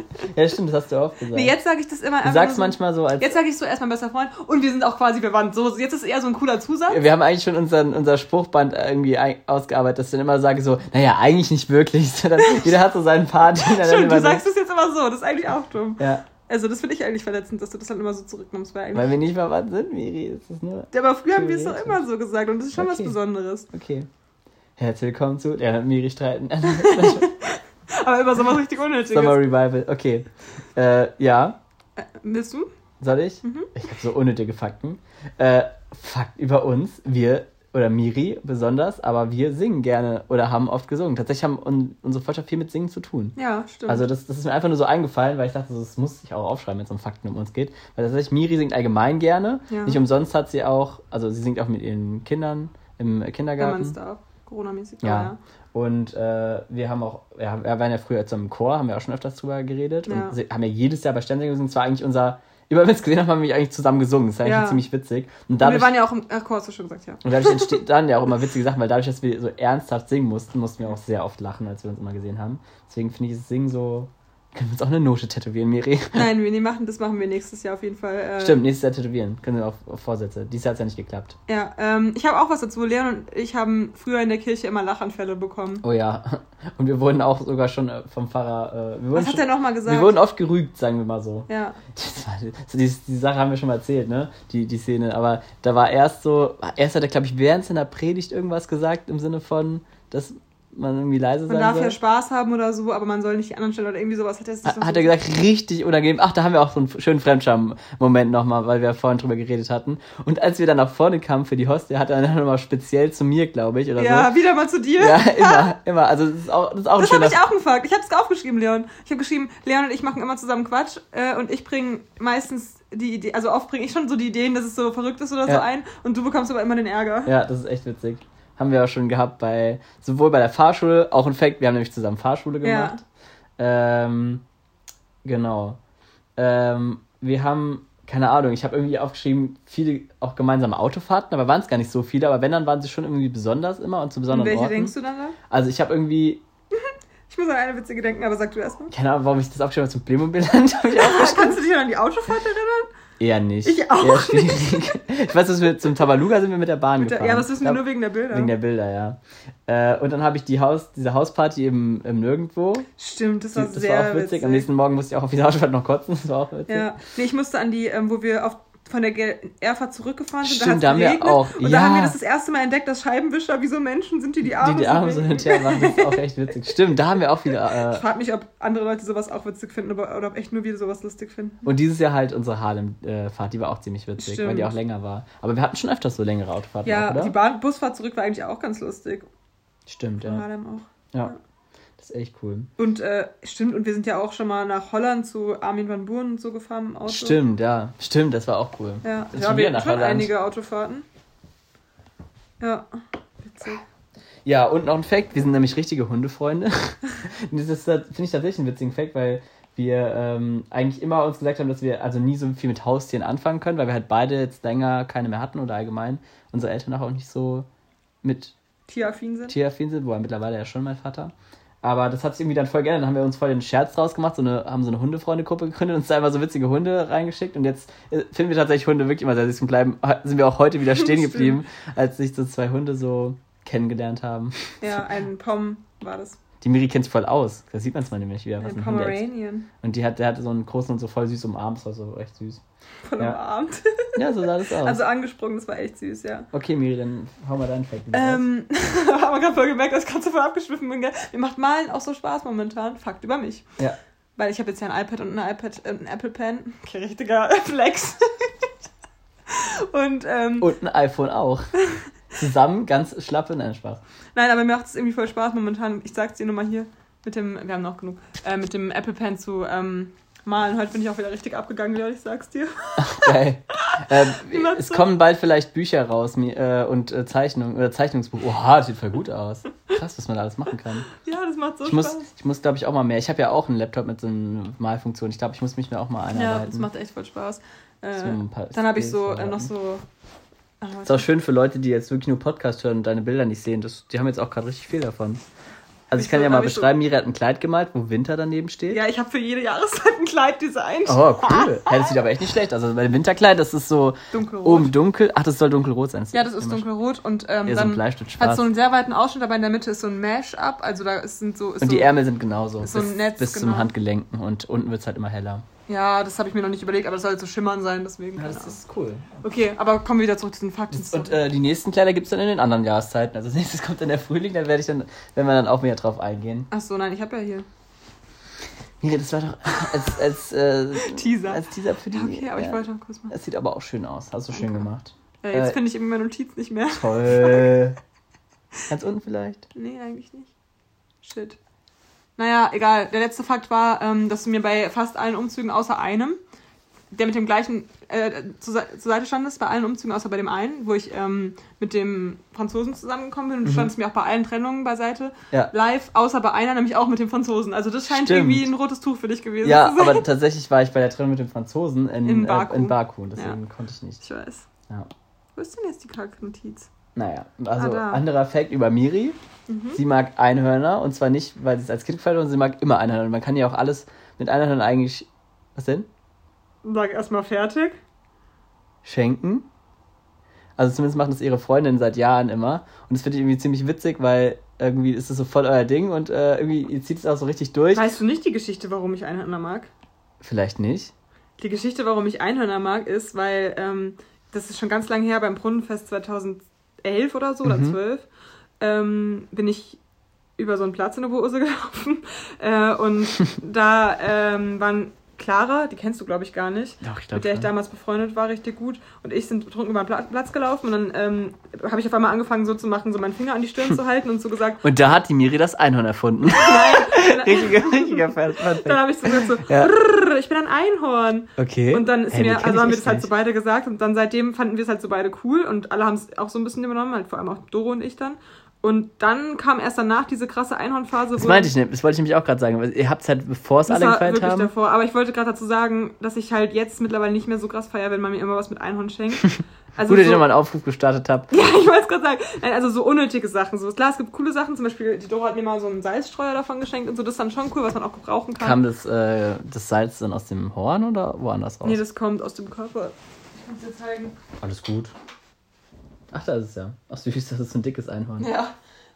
ja, stimmt, das hast du auch gesagt. Nee, jetzt sage ich das immer du sagst so, manchmal so, als. Jetzt sage ich so erstmal bester Freund und wir sind auch quasi verwandt. So, jetzt ist eher so ein cooler Zusatz. wir haben eigentlich schon unseren, unser Spruchband irgendwie ausgearbeitet, dass ich dann immer sage so, naja, eigentlich nicht wirklich, sondern jeder hat so seinen Part. Stimmt, du sagst es jetzt immer so. Das ist eigentlich auch dumm. Ja, Also, das finde ich eigentlich verletzend, dass du das dann immer so zurücknimmst. Weil eigentlich weil wir nicht verwandt sind, Miri. Das ist nur. Ja, aber früher haben wir es doch immer so gesagt und das ist schon was Okay. Besonderes. Okay. Herzlich willkommen zu und Miri streiten. Aber immer so was richtig Unnötiges. Summer Revival. Okay. Äh, ja. Äh, willst du? Soll ich? Mhm. Ich habe so unnötige Fakten. Äh, Fakt über uns. Wir, oder Miri besonders, aber wir singen gerne oder haben oft gesungen. Tatsächlich haben un unsere Freundschaft viel mit Singen zu tun. Ja, stimmt. Also das, das ist mir einfach nur so eingefallen, weil ich dachte, das muss ich auch aufschreiben, wenn es um Fakten um uns geht. Weil tatsächlich, Miri singt allgemein gerne. Ja. Nicht umsonst hat sie auch, also sie singt auch mit ihren Kindern im wenn man Kindergarten. es darf. Corona-mäßig. Ja. aber Und äh, wir haben auch, ja, wir waren ja früher zusammen im Chor, haben wir auch schon öfters drüber geredet. Ja. Und haben ja jedes Jahr bei Sternsingen gesungen. Es war eigentlich unser, immer wenn wir es gesehen haben, haben wir eigentlich zusammen gesungen. Das ist eigentlich Ja. ziemlich witzig. Und Und dadurch, wir waren ja auch im. Ach, Chor hast du schon gesagt, ja. und dadurch entsteht dann ja auch immer witzige Sachen, weil dadurch, dass wir so ernsthaft singen mussten, mussten wir auch sehr oft lachen, als wir uns immer gesehen haben. Deswegen finde ich das Singen so. Können wir uns auch eine Note tätowieren, Miri? Nein, wir machen, das machen wir nächstes Jahr auf jeden Fall. Äh, Stimmt, nächstes Jahr tätowieren. Können wir auf, auf Vorsätze. Dieses Jahr hat es ja nicht geklappt. Ja, ähm, ich habe auch was dazu. Leon und ich haben früher in der Kirche immer Lachanfälle bekommen. Oh ja. Und wir wurden auch sogar schon äh, vom Pfarrer. Äh, Was hat er nochmal gesagt? Wir wurden oft gerügt, sagen wir mal so. ja. Das war, so die, die Sache haben wir schon mal erzählt, ne? Die, die Szene. Aber da war erst so, erst hat er, glaube ich, während seiner Predigt irgendwas gesagt im Sinne von, dass man irgendwie leise Man sein darf soll. ja Spaß haben oder so, aber man soll nicht die anderen stellen oder irgendwie sowas. Hat er, Ha- noch hat so- er gesagt, richtig unangenehm. Ach, da haben wir auch so einen schönen Fremdscham-Moment nochmal, weil wir vorhin drüber geredet hatten. Und als wir dann nach vorne kamen für die Hostie, hat er dann nochmal speziell zu mir, glaube ich, oder Ja, so. wieder mal zu dir. Ja, immer, immer. Also, das ist auch, das ist auch Das habe ich auch Fakt. Ich habe es aufgeschrieben, Leon. Ich habe geschrieben, Leon und ich machen immer zusammen Quatsch äh, und ich bringe meistens die Idee, also oft bringe ich schon so die Ideen, dass es so verrückt ist oder so Ja. ein und du bekommst aber immer den Ärger. Ja, das ist echt witzig. Haben wir auch schon gehabt bei, sowohl bei der Fahrschule, auch ein Fact, wir haben nämlich zusammen Fahrschule Ja. gemacht. Ähm, genau. Ähm, wir haben, keine Ahnung, ich habe irgendwie aufgeschrieben, viele auch gemeinsame Autofahrten, aber waren es gar nicht so viele, aber wenn, dann waren sie schon irgendwie besonders immer und zu Und besonderen welche Orten. denkst du dann da? Also ich habe irgendwie, Ich muss an eine witzige denken, aber sag du erstmal. keine Ahnung, warum ich das aufgeschrieben habe zum Playmobil-Land, Kannst du dich an die Autofahrt erinnern? Eher nicht. Ich auch eher schwierig. ich weiß, dass wir zum Tabaluga sind wir mit der Bahn Mit der, gefahren. ja, das wissen wir nur wegen der Bilder. Wegen der Bilder, ja. Äh, und dann habe ich die Haus, diese Hausparty im, im Nirgendwo. Stimmt, das war das sehr war auch witzig. Am nächsten Morgen musste ich auch auf die Autofahrt noch kotzen. Das war auch witzig. Ja, nee, ich musste an die, ähm, wo wir auf, von der Ge- Erfahrt zurückgefahren sind. Stimmt, da haben wir auch- Und ja. da haben wir das das erste Mal entdeckt, dass Scheibenwischer wie so Menschen sind, die die Arme Die die Arme so hin und her machen, das ist auch echt witzig. Stimmt, da haben wir auch viele. Ich Äh, frage mich, ob andere Leute sowas auch witzig finden oder, oder ob echt nur wir sowas lustig finden. und dieses Jahr halt unsere Harlem-Fahrt, die war auch ziemlich witzig, weil die Stimmt. auch länger war. Aber wir hatten schon öfters so längere Autofahrten, Ja, auch, die Bahn Busfahrt zurück war eigentlich auch ganz lustig. Stimmt, Von ja. Harlem auch. ja. Das ist echt cool. Und äh, stimmt, und wir sind ja auch schon mal nach Holland zu Armin van Buuren und so gefahren im Auto. Stimmt, ja. Stimmt, das war auch cool. Ja, Sind ja schon wir hatten schon Holland. einige Autofahrten. Ja, witzig. Ja, und noch ein Fact, wir sind nämlich richtige Hundefreunde. Und das ist, finde ich tatsächlich einen witzigen Fact, weil wir ähm, eigentlich immer uns gesagt haben, dass wir also nie so viel mit Haustieren anfangen können, weil wir halt beide jetzt länger keine mehr hatten oder allgemein unsere Eltern auch nicht so mit Tieraffin sind. tieraffin sind, wobei mittlerweile ja schon mein Vater. Aber das hat sich irgendwie dann voll geändert. Dann haben wir uns voll den Scherz draus gemacht, so eine, haben so eine Hundefreunde-Gruppe gegründet und uns da immer so witzige Hunde reingeschickt. Und jetzt äh, finden wir tatsächlich Hunde wirklich immer sehr süß und bleiben, sind wir auch heute wieder stehen geblieben, als sich so zwei Hunde so kennengelernt haben. Ja, ein Pom war das. Die Miri kennt sich voll aus. Da sieht man es mal nämlich wieder. Was Ein. Pomeranian. Und die hat, der hatte so einen großen und so voll süß umarmt, das war so echt süß. Von Ja. umarmt. Ja, so sah das aus. Also angesprungen, das war echt süß, ja. okay, Miri, dann hau mal deinen Fact wieder. Ähm, haben wir gerade voll gemerkt, dass ich gerade so voll abgeschwiffen bin. Gell? Mir macht Malen auch so Spaß momentan. Fakt über mich. Ja. Weil ich habe jetzt ja ein iPad und ein iPad, äh, ein Apple Pen. Okay, richtiger Flex. und ähm, Und ein iPhone auch. Zusammen ganz schlappe, nein, Spaß. nein, aber mir macht es irgendwie voll Spaß momentan. Ich sag's dir nur mal hier mit dem, wir haben noch genug, äh, mit dem Apple Pen zu ähm, malen. Heute bin ich auch wieder richtig abgegangen, Leon, ich sag's dir. Geil. Ähm, es kommen bald vielleicht Bücher raus äh, und äh, Zeichnungen oder Zeichnungsbuch. Oha, das sieht voll gut aus. Krass, was man da alles machen kann. Ja, das macht so Ich muss, Spaß. ich muss glaube ich, auch mal mehr. Ich habe ja auch einen Laptop mit so einer Malfunktion. Ich glaube, ich muss mich da auch mal Ja, einarbeiten. das macht echt voll Spaß. Äh, So dann habe ich so äh, noch so. Ah, ist auch schön für Leute, die jetzt wirklich nur Podcast hören und deine Bilder nicht sehen. Das, die haben jetzt auch gerade richtig viel davon. Also ich ich kann ja mal beschreiben, Miri hat ein Kleid gemalt, wo Winter daneben steht. ja, ich habe für jede Jahreszeit ein Kleid designt. Oh, cool. Ja, das sieht aber echt nicht schlecht aus. Also bei dem Winterkleid, das ist so Dunkelrot. oben dunkel. Ach, das soll dunkelrot sein. Ja, das ist dunkelrot und ähm, Ja, so dann hat so einen sehr weiten Ausschnitt, aber in der Mitte ist so ein Mash-up, also da ist, sind so... Und so die Ärmel sind genauso. ist so ein bis Netz, bis zum genau. Handgelenken. Und unten wird es halt immer heller. Ja, das habe ich mir noch nicht überlegt, aber das soll halt so schimmern sein, deswegen. Ja, das Ahnung. ist cool. Okay, aber kommen wir wieder zurück zu den Fakten. Und äh, die nächsten Kleider gibt es dann in den anderen Jahreszeiten. Also als nächstes kommt dann der Frühling, da werde ich dann, wenn wir dann auch mehr drauf eingehen. Ach so, nein, ich habe ja hier Miri, das war doch als, als, äh, Teaser. als Teaser für die. Okay, aber ich ja. wollte noch kurz mal. Es sieht aber auch schön aus. Hast du schön Danke. gemacht. Ja, jetzt Äh, finde ich irgendwie meine Notiz nicht mehr. Toll. Ganz unten vielleicht? Nee, eigentlich nicht. Shit. Naja, egal. Der letzte Fakt war, ähm, dass du mir bei fast allen Umzügen außer einem, der mit dem gleichen äh, zur, zur Seite standest, bei allen Umzügen außer bei dem einen, wo ich ähm, mit dem Franzosen zusammengekommen bin und du Mhm. standest mir auch bei allen Trennungen beiseite, Ja. live, außer bei einer, nämlich auch mit dem Franzosen. Also das scheint Stimmt. irgendwie ein rotes Tuch für dich gewesen Ja, zu sein. aber tatsächlich war ich bei der Trennung mit dem Franzosen in, In äh, Baku. in Baku. Deswegen konnte ich nicht. Ich weiß. Ja. Wo ist denn jetzt die Kacknotiz? Naja, also da. Mhm. anderer Fact über Miri. Sie mag Einhörner und zwar nicht, weil sie es als Kind gefällt, sondern sie mag immer Einhörner. Und man kann ja auch alles mit Einhörnern eigentlich. Was denn? Sag erstmal fertig. Schenken. Also zumindest machen das ihre Freundinnen seit Jahren immer. Und das finde ich irgendwie ziemlich witzig, weil irgendwie ist das so voll euer Ding und äh, irgendwie ihr zieht es auch so richtig durch. Weißt du nicht die Geschichte, warum ich Einhörner mag? Vielleicht nicht. Die Geschichte, warum ich Einhörner mag, ist, weil ähm, das ist schon ganz lange her beim Brunnenfest 2011 oder so oder Mhm. 12 ähm, bin ich über so einen Platz in der Bursel gelaufen äh, und da ähm, waren Clara, die kennst du glaube ich gar nicht, Doch, ich mit der ich damals befreundet war, richtig gut. Und ich sind betrunken über den Pla- Platz gelaufen und dann ähm, habe ich auf einmal angefangen so zu machen, so meinen Finger an die Stirn zu halten und so gesagt, Und da hat die Miri das Einhorn erfunden. nein, richtiger, richtiger Fun dann habe ich so gesagt so, Ja. "Brrr, ich bin ein Einhorn. Okay. Und dann ist Hey, mir, also haben wir das halt nicht. so beide gesagt und dann seitdem fanden wir es halt so beide cool und alle haben es auch so ein bisschen übernommen, halt vor allem auch Doro und ich dann. Und dann kam erst danach diese krasse Einhornphase. Das meinte ich nicht, das wollte ich nämlich auch gerade sagen. Ihr habt es halt, bevor es alle war gefeiert wirklich haben. davor. Aber ich wollte gerade dazu sagen, dass ich halt jetzt mittlerweile nicht mehr so krass feiere, wenn man mir immer was mit Einhorn schenkt. Also Gut, dass ich so, nochmal einen Aufruf gestartet habe. Ja, ich wollte es gerade sagen. Nein, also so unnötige Sachen. So, klar, es gibt coole Sachen. Zum Beispiel, die Doro hat mir mal so einen Salzstreuer davon geschenkt und so. Das ist dann schon cool, was man auch gebrauchen kann. Kam das, äh, das Salz dann aus dem Horn oder woanders raus? nee, das kommt aus dem Körper. Ich kann es dir zeigen. Alles gut. Ach, da ist es ja. Ach süß, das ist so ein dickes Einhorn. Ja.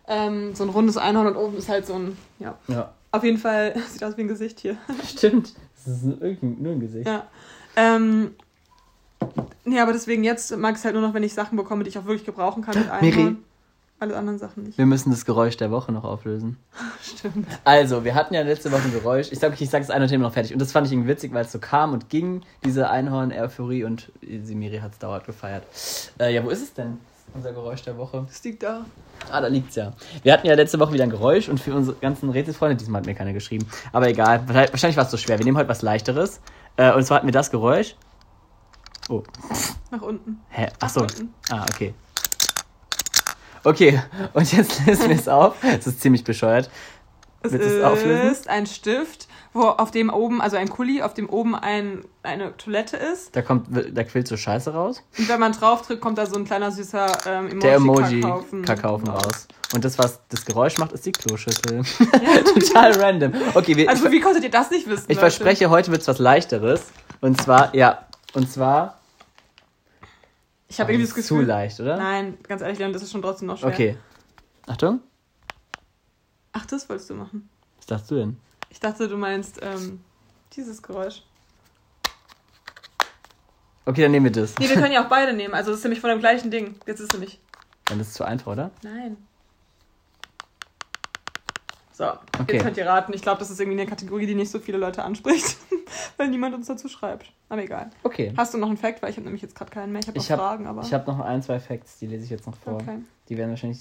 Ähm, so ein rundes Einhorn und oben ist halt so ein, ja. Ja. Auf jeden Fall sieht aus wie ein Gesicht hier. Stimmt. Das ist ein, nur ein Gesicht. Ja. Ähm, nee, aber deswegen jetzt mag ich es halt nur noch, wenn ich Sachen bekomme, die ich auch wirklich gebrauchen kann mit Miri. Einhorn. Alle anderen Sachen nicht. Wir müssen das Geräusch der Woche noch auflösen. Stimmt. Also, wir hatten ja letzte Woche ein Geräusch. Ich sag, ich sag das eine Thema noch fertig. Und das fand ich irgendwie witzig, weil es so kam und ging, diese Einhorn-Euphorie und sie Miri hat es dauernd gefeiert. Äh, ja, wo ist es denn? Unser Geräusch der Woche. Das liegt da. Ah, da liegt's ja. Wir hatten ja letzte Woche wieder ein Geräusch und für unsere ganzen Rätselsfreunde, diesmal hat mir keiner geschrieben. Aber egal, wahrscheinlich war es so schwer. Wir nehmen heute was leichteres. Äh, und zwar hatten wir das Geräusch. Oh, Nach unten. hä? Achso. unten. Ah, okay. Okay, und jetzt lösen wir es auf. Es ist ziemlich bescheuert. Es es auflösen? ist ein Stift, wo auf dem oben, also ein Kuli, auf dem oben ein, eine Toilette ist. Da kommt, da quillt so Scheiße raus. Und wenn man drauf drückt, kommt da so ein kleiner süßer ähm, Emoji Der Emoji Kackhaufen. Kackhaufen raus. Und das, was das Geräusch macht, ist die Kloschüssel. Total random. Okay, wir, Also wie konntet ihr das nicht wissen? ich Leute? verspreche, heute wird's was leichteres. Und zwar, ja, und zwar. Ich habe irgendwie das ist zu Gefühl. leicht, oder? Nein, ganz ehrlich, Leon, das ist schon trotzdem noch schwer. Okay. Achtung. Ach, das wolltest du machen. Was dachtest du denn? Ich dachte, du meinst ähm, dieses Geräusch. Okay, dann nehmen wir das. Nee, wir können ja auch beide nehmen. Also das ist nämlich von dem gleichen Ding. Jetzt ist es nämlich. Dann ist es zu einfach, oder? Nein. So, Okay. jetzt könnt ihr raten. Ich glaube, das ist irgendwie eine Kategorie, die nicht so viele Leute anspricht, weil niemand uns dazu schreibt. Aber egal. Okay. Hast du noch einen Fact? Weil ich habe nämlich jetzt gerade keinen mehr. Ich habe noch Ich habe Fragen, aber. ich hab noch ein, zwei Facts, die lese ich jetzt noch vor. Okay. Die werden wahrscheinlich.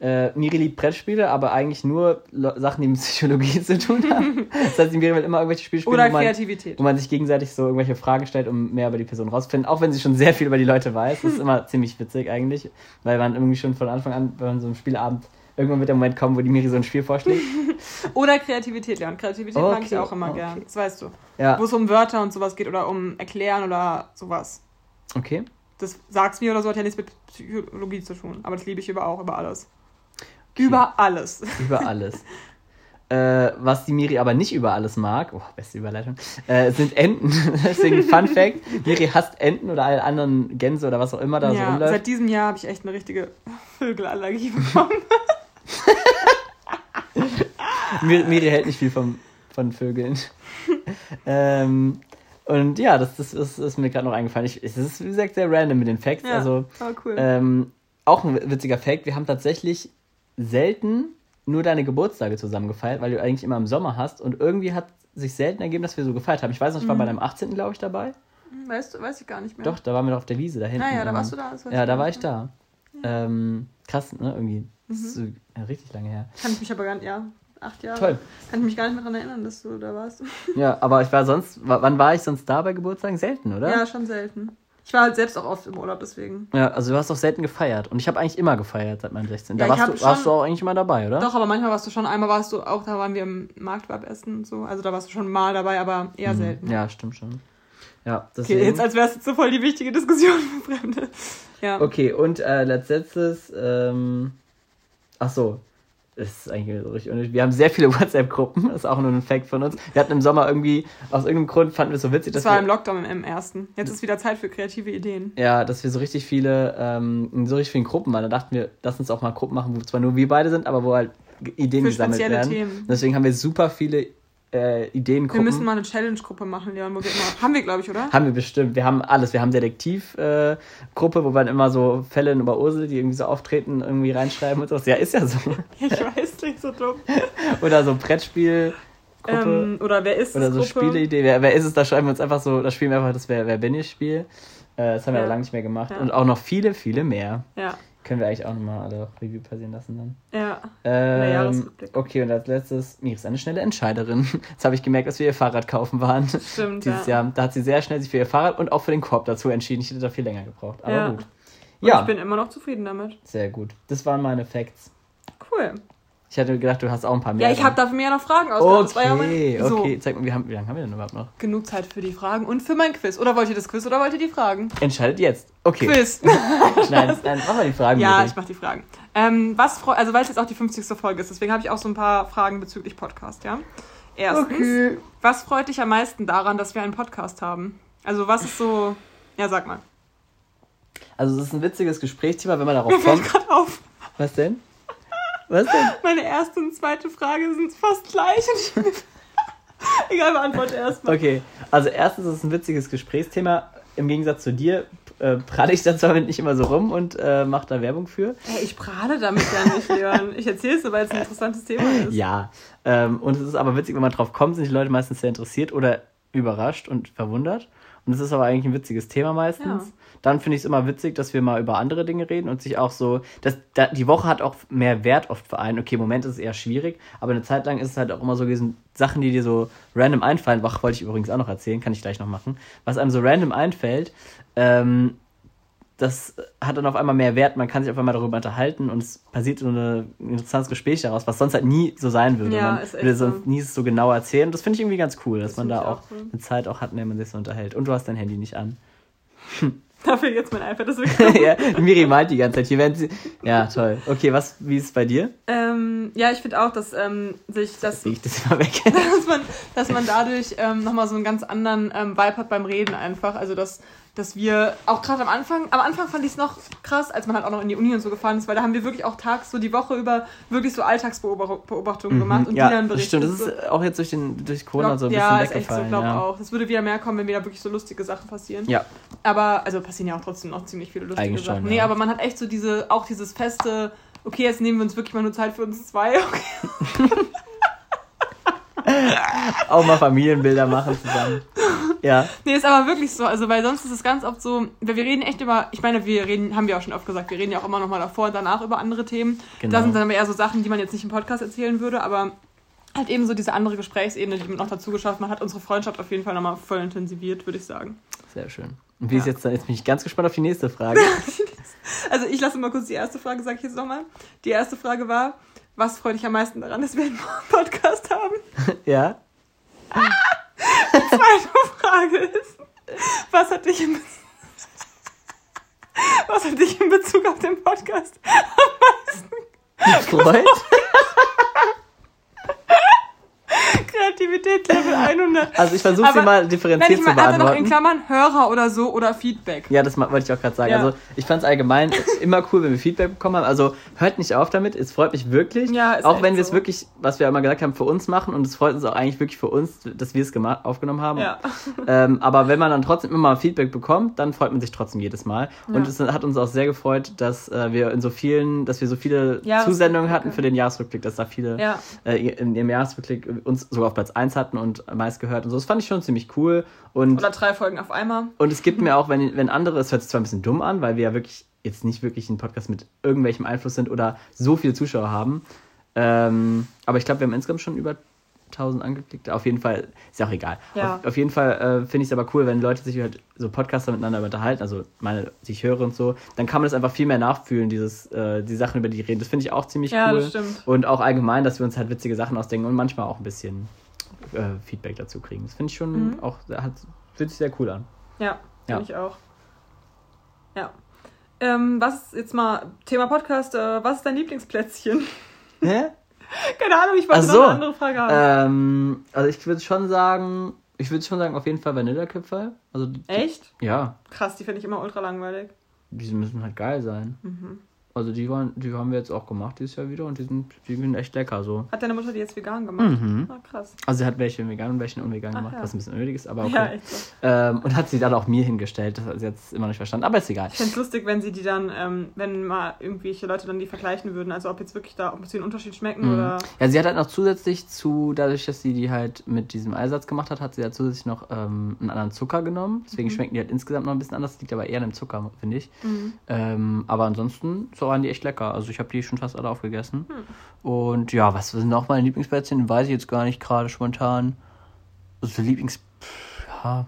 Äh, Miri liebt Brettspiele, aber eigentlich nur Sachen, die mit Psychologie zu tun haben. das heißt, Miri will immer irgendwelche Spiele spielen, Oder wo man, Kreativität. wo man sich gegenseitig so irgendwelche Fragen stellt, um mehr über die Person rauszufinden. Auch wenn sie schon sehr viel über die Leute weiß. Das ist immer ziemlich witzig eigentlich, weil man irgendwie schon von Anfang an bei so einem Spielabend irgendwann wird der Moment kommen, wo die Miri so ein Spiel vorschlägt. Oder Kreativität, Leon. Kreativität mag ich Okay, auch immer okay. gern. Das weißt du. Ja, Wo es um Wörter und sowas geht oder um Erklären oder sowas. okay. Das sag's mir oder so hat ja nichts mit Psychologie zu tun. Aber das liebe ich über auch, über alles. Über alles. Über alles. Äh, was die Miri aber nicht über alles mag, oh, beste Überleitung, äh, sind Enten. Deswegen Fun Fact, Miri hasst Enten oder alle anderen Gänse oder was auch immer da so ja, rumläuft. seit diesem Jahr habe ich echt eine richtige Vögelallergie bekommen. Miri, Miri hält nicht viel vom, von Vögeln. ähm, und ja, das, das, das ist mir gerade noch eingefallen. Ich, es ist, wie gesagt, sehr random mit den Facts. Ja, Also, oh, cool. ähm, auch ein witziger Fact, wir haben tatsächlich selten nur deine Geburtstage zusammen gefeiert, weil du eigentlich immer im Sommer hast und irgendwie hat sich selten ergeben, dass wir so gefeiert haben. Ich weiß noch, ich war Mhm. bei deinem 18. glaube ich dabei. weißt du, weiß ich gar nicht mehr. Doch, da waren wir doch auf der Wiese da hinten. Naja, da Ähm, warst du da. Ja, da war ich da. Ähm, krass, ne? Irgendwie. Das Mhm. ist so, ja, richtig lange her. Kann ich mich aber gar nicht, ja, acht Jahre. Toll. Kann ich mich gar nicht mehr daran erinnern, dass du da warst. Ja, aber ich war sonst, wann war ich sonst da bei Geburtstagen? Selten, oder? Ja, schon selten. Ich war halt selbst auch oft im Urlaub, deswegen. Ja, also du hast doch selten gefeiert. Und ich habe eigentlich immer gefeiert seit meinem 16. Da Ja, ich warst, du, warst schon- du auch eigentlich immer dabei, oder? Doch, aber manchmal warst du schon, einmal warst du auch, da waren wir im Marktwab essen und so. Also da warst du schon mal dabei, aber eher Mhm. selten. Ja, stimmt schon. Ja, deswegen. Okay, jetzt als wär's jetzt so voll die wichtige Diskussion für Fremde. Ja. Okay, und äh, letztes, ähm, ach so, das ist eigentlich so richtig unnötig. Wir haben sehr viele WhatsApp-Gruppen, das ist auch nur ein Fact von uns. Wir hatten im Sommer irgendwie, aus irgendeinem Grund fanden wir es so witzig, Das dass war wir, im Lockdown im ersten. Jetzt ist wieder Zeit für kreative Ideen. ja, dass wir so richtig viele, ähm, in so richtig vielen Gruppen waren. Da dachten wir, lass uns auch mal Gruppen machen, wo zwar nur wir beide sind, aber wo halt Ideen Für gesammelt werden. Themen. Deswegen haben wir super viele äh, Wir Ideengruppen. müssen mal eine Challenge-Gruppe machen, Leon, wo wir immer. Haben wir, glaube ich, oder? Haben wir bestimmt. Wir haben alles. Wir haben Detektivgruppe, äh, wo wir dann immer so Fälle über Ursel, die irgendwie so auftreten, irgendwie reinschreiben und so. Ja, ist ja so. Ich weiß nicht, so dumm. Oder so Brettspielgruppe. Ähm, oder wer ist oder so Gruppe? Spieleidee. Wer, wer ist es? Da schreiben wir uns einfach so, da spielen wir einfach das Wer, wer bin ich Spiel. Äh, das haben wir Ja. lange nicht mehr gemacht. Ja. Und auch noch viele, viele mehr. Ja, Können wir eigentlich auch nochmal alle Review passieren lassen dann. ja. Ähm, okay, und als letztes, Miri ist eine schnelle Entscheiderin. Jetzt habe ich gemerkt, dass wir ihr Fahrrad kaufen waren. Stimmt, Dieses ja. Jahr. Da hat sie sehr schnell sich für ihr Fahrrad und auch für den Korb dazu entschieden. Ich hätte da viel länger gebraucht. Aber Ja. gut. Und Ja, ich bin immer noch zufrieden damit. sehr gut. Das waren meine Facts. Cool. Ich hatte gedacht, du hast auch ein paar mehr. Ja, ich habe dafür ja noch Fragen ausgedacht. War ja mein- Okay, so. okay. Zeig mal, wie, haben, wie lange haben wir denn überhaupt noch? Genug Zeit für die Fragen und für mein Quiz. Oder wollt ihr das Quiz oder wollt ihr die Fragen? Entscheidet jetzt. Okay. Quiz. Nein, nein, mach mal die Fragen. ja, Miri. ich mach die Fragen. Ähm, was freu also weil es jetzt auch die 50. Folge ist, deswegen habe ich auch so ein paar Fragen bezüglich Podcast, ja? Erstens, Okay. was freut dich am meisten daran, dass wir einen Podcast haben? Also was ist so. Ja, sag mal. Also, es ist ein witziges Gesprächsthema, wenn man darauf Mir kommt. gerade auf. Was denn? Was denn? Meine erste und zweite Frage sind fast gleich. Egal, beantworte erstmal. Okay, also erstens ist es ein witziges Gesprächsthema. Im Gegensatz zu dir äh, pralle ich da zwar nicht immer so rum und äh, mache da Werbung für. Hey, ich prahle damit ja nicht, Leon. Ich erzähle es, weil es ein interessantes Thema ist. Ja, ähm, und es ist aber witzig, wenn man drauf kommt, sind die Leute meistens sehr interessiert oder überrascht und verwundert. Und es ist aber eigentlich ein witziges Thema meistens. Ja. Dann finde ich es immer witzig, dass wir mal über andere Dinge reden und sich auch so, dass da, die Woche hat auch mehr Wert oft für einen. Okay, im Moment ist es eher schwierig, aber eine Zeit lang ist es halt auch immer so gewesen, Sachen, die dir so random einfallen. Wach wollte ich übrigens auch noch erzählen, kann ich gleich noch machen. Was einem so random einfällt, ähm, das hat dann auf einmal mehr Wert, man kann sich auf einmal darüber unterhalten und es passiert so ein interessantes Gespräch daraus, was sonst halt nie so sein würde. Ja, man ist würde so. sonst nie so genau erzählen. Das finde ich irgendwie ganz cool, dass Das man da auch auch so. eine Zeit auch hat, in der man sich so unterhält. Und du hast dein Handy nicht an. Dafür jetzt mein iPad ist wirklich. ja, Miri malt die ganze Zeit. Hier werden sie. Ja, toll. Okay, was, wie ist es bei dir? ähm, ja, ich finde auch, dass ähm, sich das ich das immer weg. dass man, dass man dadurch ähm, nochmal so einen ganz anderen ähm, Vibe hat beim Reden einfach. Also dass, dass wir auch gerade am Anfang, am Anfang fand ich es noch krass, als man halt auch noch in die Uni und so gefahren ist, weil da haben wir wirklich auch tags so die Woche über wirklich so Alltagsbeobachtungen gemacht und Mhm. ja, die dann das berichtet. stimmt. Das so. ist auch jetzt durch, den, durch Corona so ein bisschen ja, ist echt so, weggefallen. glaube ja. auch. Es würde wieder mehr kommen, wenn wieder wirklich so lustige Sachen passieren. ja, Aber, also passieren ja auch trotzdem noch ziemlich viele lustige Eigentlich schon, Sachen. ja. Nee, aber man hat echt so diese, auch dieses feste, okay, jetzt nehmen wir uns wirklich mal nur Zeit für uns zwei. Okay. auch mal Familienbilder machen zusammen. Ja. Nee, ist aber wirklich so. Also, weil sonst ist es ganz oft so, weil wir reden echt über, ich meine, wir reden, haben wir auch schon oft gesagt, wir reden ja auch immer noch mal davor und danach über andere Themen. Genau. Das sind dann aber eher so Sachen, die man jetzt nicht im Podcast erzählen würde, aber halt eben so diese andere Gesprächsebene, die man noch dazu geschafft hat, hat unsere Freundschaft auf jeden Fall nochmal voll intensiviert, würde ich sagen. Sehr schön. Und wie ist Ja. jetzt, jetzt bin ich ganz gespannt auf die nächste Frage. Also, ich lasse mal kurz die erste Frage, sage ich jetzt nochmal. Die erste Frage war, was freut dich am meisten daran, dass wir einen Podcast haben? ja. Zweite Frage ist, was hat dich in, Be was hat dich in Bezug auf den Podcast Freud? Kreativität Level 100? Also ich versuche sie mal differenziert ich zu mal einfach noch in beantworten. Klammern Hörer oder so oder Feedback. Ja, das wollte ich auch gerade sagen. Ja. Also ich fand es allgemein immer cool, wenn wir Feedback bekommen haben. Also hört nicht auf damit, es freut mich wirklich. Ja, auch wenn wir es so. wirklich, was wir immer gesagt haben, für uns machen und es freut uns auch eigentlich wirklich für uns, dass wir es aufgenommen haben. Ja. Ähm, aber wenn man dann trotzdem immer mal Feedback bekommt, dann freut man sich trotzdem jedes Mal. Und es hat uns auch sehr gefreut, dass äh, wir in so vielen, dass wir so viele. Zusendungen hatten für den Jahresrückblick, dass da viele äh, in dem Jahresrückblick uns sogar auf Platz 1 hatten und meist gehört und so. Das fand ich schon ziemlich cool. Und Oder drei Folgen auf einmal. und es gibt mir auch, wenn, wenn andere, es hört sich zwar ein bisschen dumm an, weil wir ja wirklich jetzt nicht wirklich ein Podcast mit irgendwelchem Einfluss sind oder so viele Zuschauer haben. Ähm, aber ich glaube, wir haben insgesamt schon über 1000 angeklickt. Auf jeden Fall, ist ja auch egal. Ja. Auf, auf jeden Fall äh, finde ich es aber cool, wenn Leute sich halt so Podcaster miteinander unterhalten, also meine, die ich höre und so, dann kann man das einfach viel mehr nachfühlen, dieses, äh, die Sachen, über die reden. Das finde ich auch ziemlich Ja, cool. das stimmt. Und auch allgemein, dass wir uns halt witzige Sachen ausdenken und manchmal auch ein bisschen äh, Feedback dazu kriegen. Das finde ich schon Mhm. auch, hat, fühlt sich sehr cool an. Ja, Ja. finde ich auch. Ja. Ähm, was jetzt mal Thema Podcast? Äh, was ist dein Lieblingsplätzchen? Hä? Keine Ahnung, ich wollte Ach noch so. eine andere Frage haben. Ähm, also ich würde schon sagen, ich würde schon sagen, auf jeden Fall Vanillekipferl. Also die- Echt? ja, Krass, die finde ich immer ultra langweilig. die müssen halt geil sein. Mhm. Also die waren, die haben wir jetzt auch gemacht dieses Jahr wieder und die sind, die sind echt lecker so. Hat deine Mutter die jetzt vegan gemacht? Mhm. Ah, krass. Also sie hat welche vegan und welche unvegan Ach gemacht, ja. was ein bisschen unnötig ist, aber Ja, okay. so. ähm, und hat sie dann auch mir hingestellt, das hat sie jetzt immer nicht verstanden, aber ist egal. Ich finde es lustig, wenn sie die dann, ähm, wenn mal irgendwelche Leute dann die vergleichen würden. Also ob jetzt wirklich da ob sie einen Unterschied schmecken Mhm. oder. Ja, sie hat halt noch zusätzlich zu, dadurch, dass sie die halt mit diesem Eisatz gemacht hat, hat sie ja zusätzlich noch ähm, einen anderen Zucker genommen. Deswegen Mhm. schmecken die halt insgesamt noch ein bisschen anders. Das liegt aber eher an dem Zucker, finde ich. Mhm. Ähm, aber ansonsten so waren die echt lecker. Also ich habe die schon fast alle aufgegessen. Hm. Und ja, was sind noch meine Lieblingsplätzchen? Weiß ich jetzt gar nicht gerade spontan. Also Lieblings... Ja,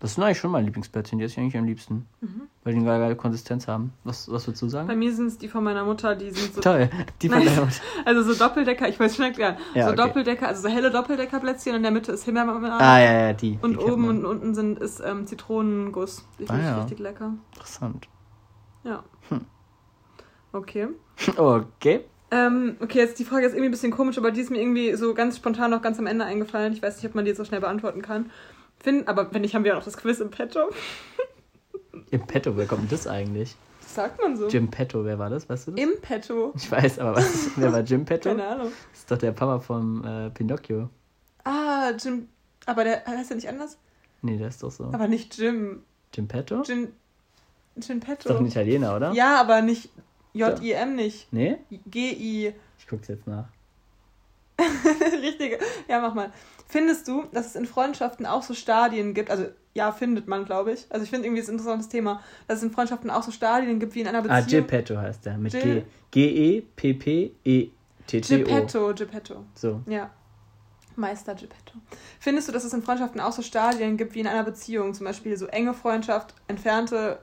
das sind eigentlich schon meine Lieblingsplätzchen. Die esse ich eigentlich am liebsten. Mhm. Weil die eine geile, geile Konsistenz haben. Was, was würdest du Bei sagen? mir sind es die von meiner Mutter, die sind so. Toll. Die von deiner Mutter. Also so Doppeldecker, ich weiß schon erklären. Ja, so okay. Doppeldecker, also so helle Doppeldecker-Plätzchen, in der Mitte ist Himbeermarmelade. Ah, ja, ja, die. Und die oben und unten sind, ist ähm, Zitronenguss. Die finde Ah, ich ja. richtig lecker. Interessant. Ja. Hm. Okay. Okay. Ähm, okay, jetzt die Frage ist irgendwie ein bisschen komisch, aber die ist mir irgendwie so ganz spontan noch ganz am Ende eingefallen. Ich weiß nicht, ob man die jetzt so schnell beantworten kann. Finn, aber wenn nicht, haben wir auch noch das Quiz im Petto. Im Petto, wer kommt denn das eigentlich? Das sagt man so. Jim Petto, wer war das? Weißt du das? Im Petto. Ich weiß, aber was, wer war Jim Petto? Keine Ahnung. Das ist doch der Papa vom äh, Pinocchio. Ah, Jim. Aber der heißt ja nicht anders? Nee, der ist doch so. Aber nicht Jim. Jim Petto? Jim. Jim Ist doch Petto. ein Italiener, oder? Ja, aber nicht J-I-M nicht. Nee? G-I. Ich guck's jetzt nach. Richtige. Ja, mach mal. Findest du, dass es in Freundschaften auch so Stadien gibt? Also, ja, findet man, glaube ich. Also, ich finde irgendwie das ein interessantes Thema, dass es in Freundschaften auch so Stadien gibt wie in einer Ah, Beziehung. Geppetto heißt der. Mit G. G-E-P-P-E-T-T-O. Geppetto, Geppetto. So. Ja. Meister Geppetto. Findest du, dass es in Freundschaften auch so Stadien gibt wie in einer Beziehung? Zum Beispiel so enge Freundschaft, entfernte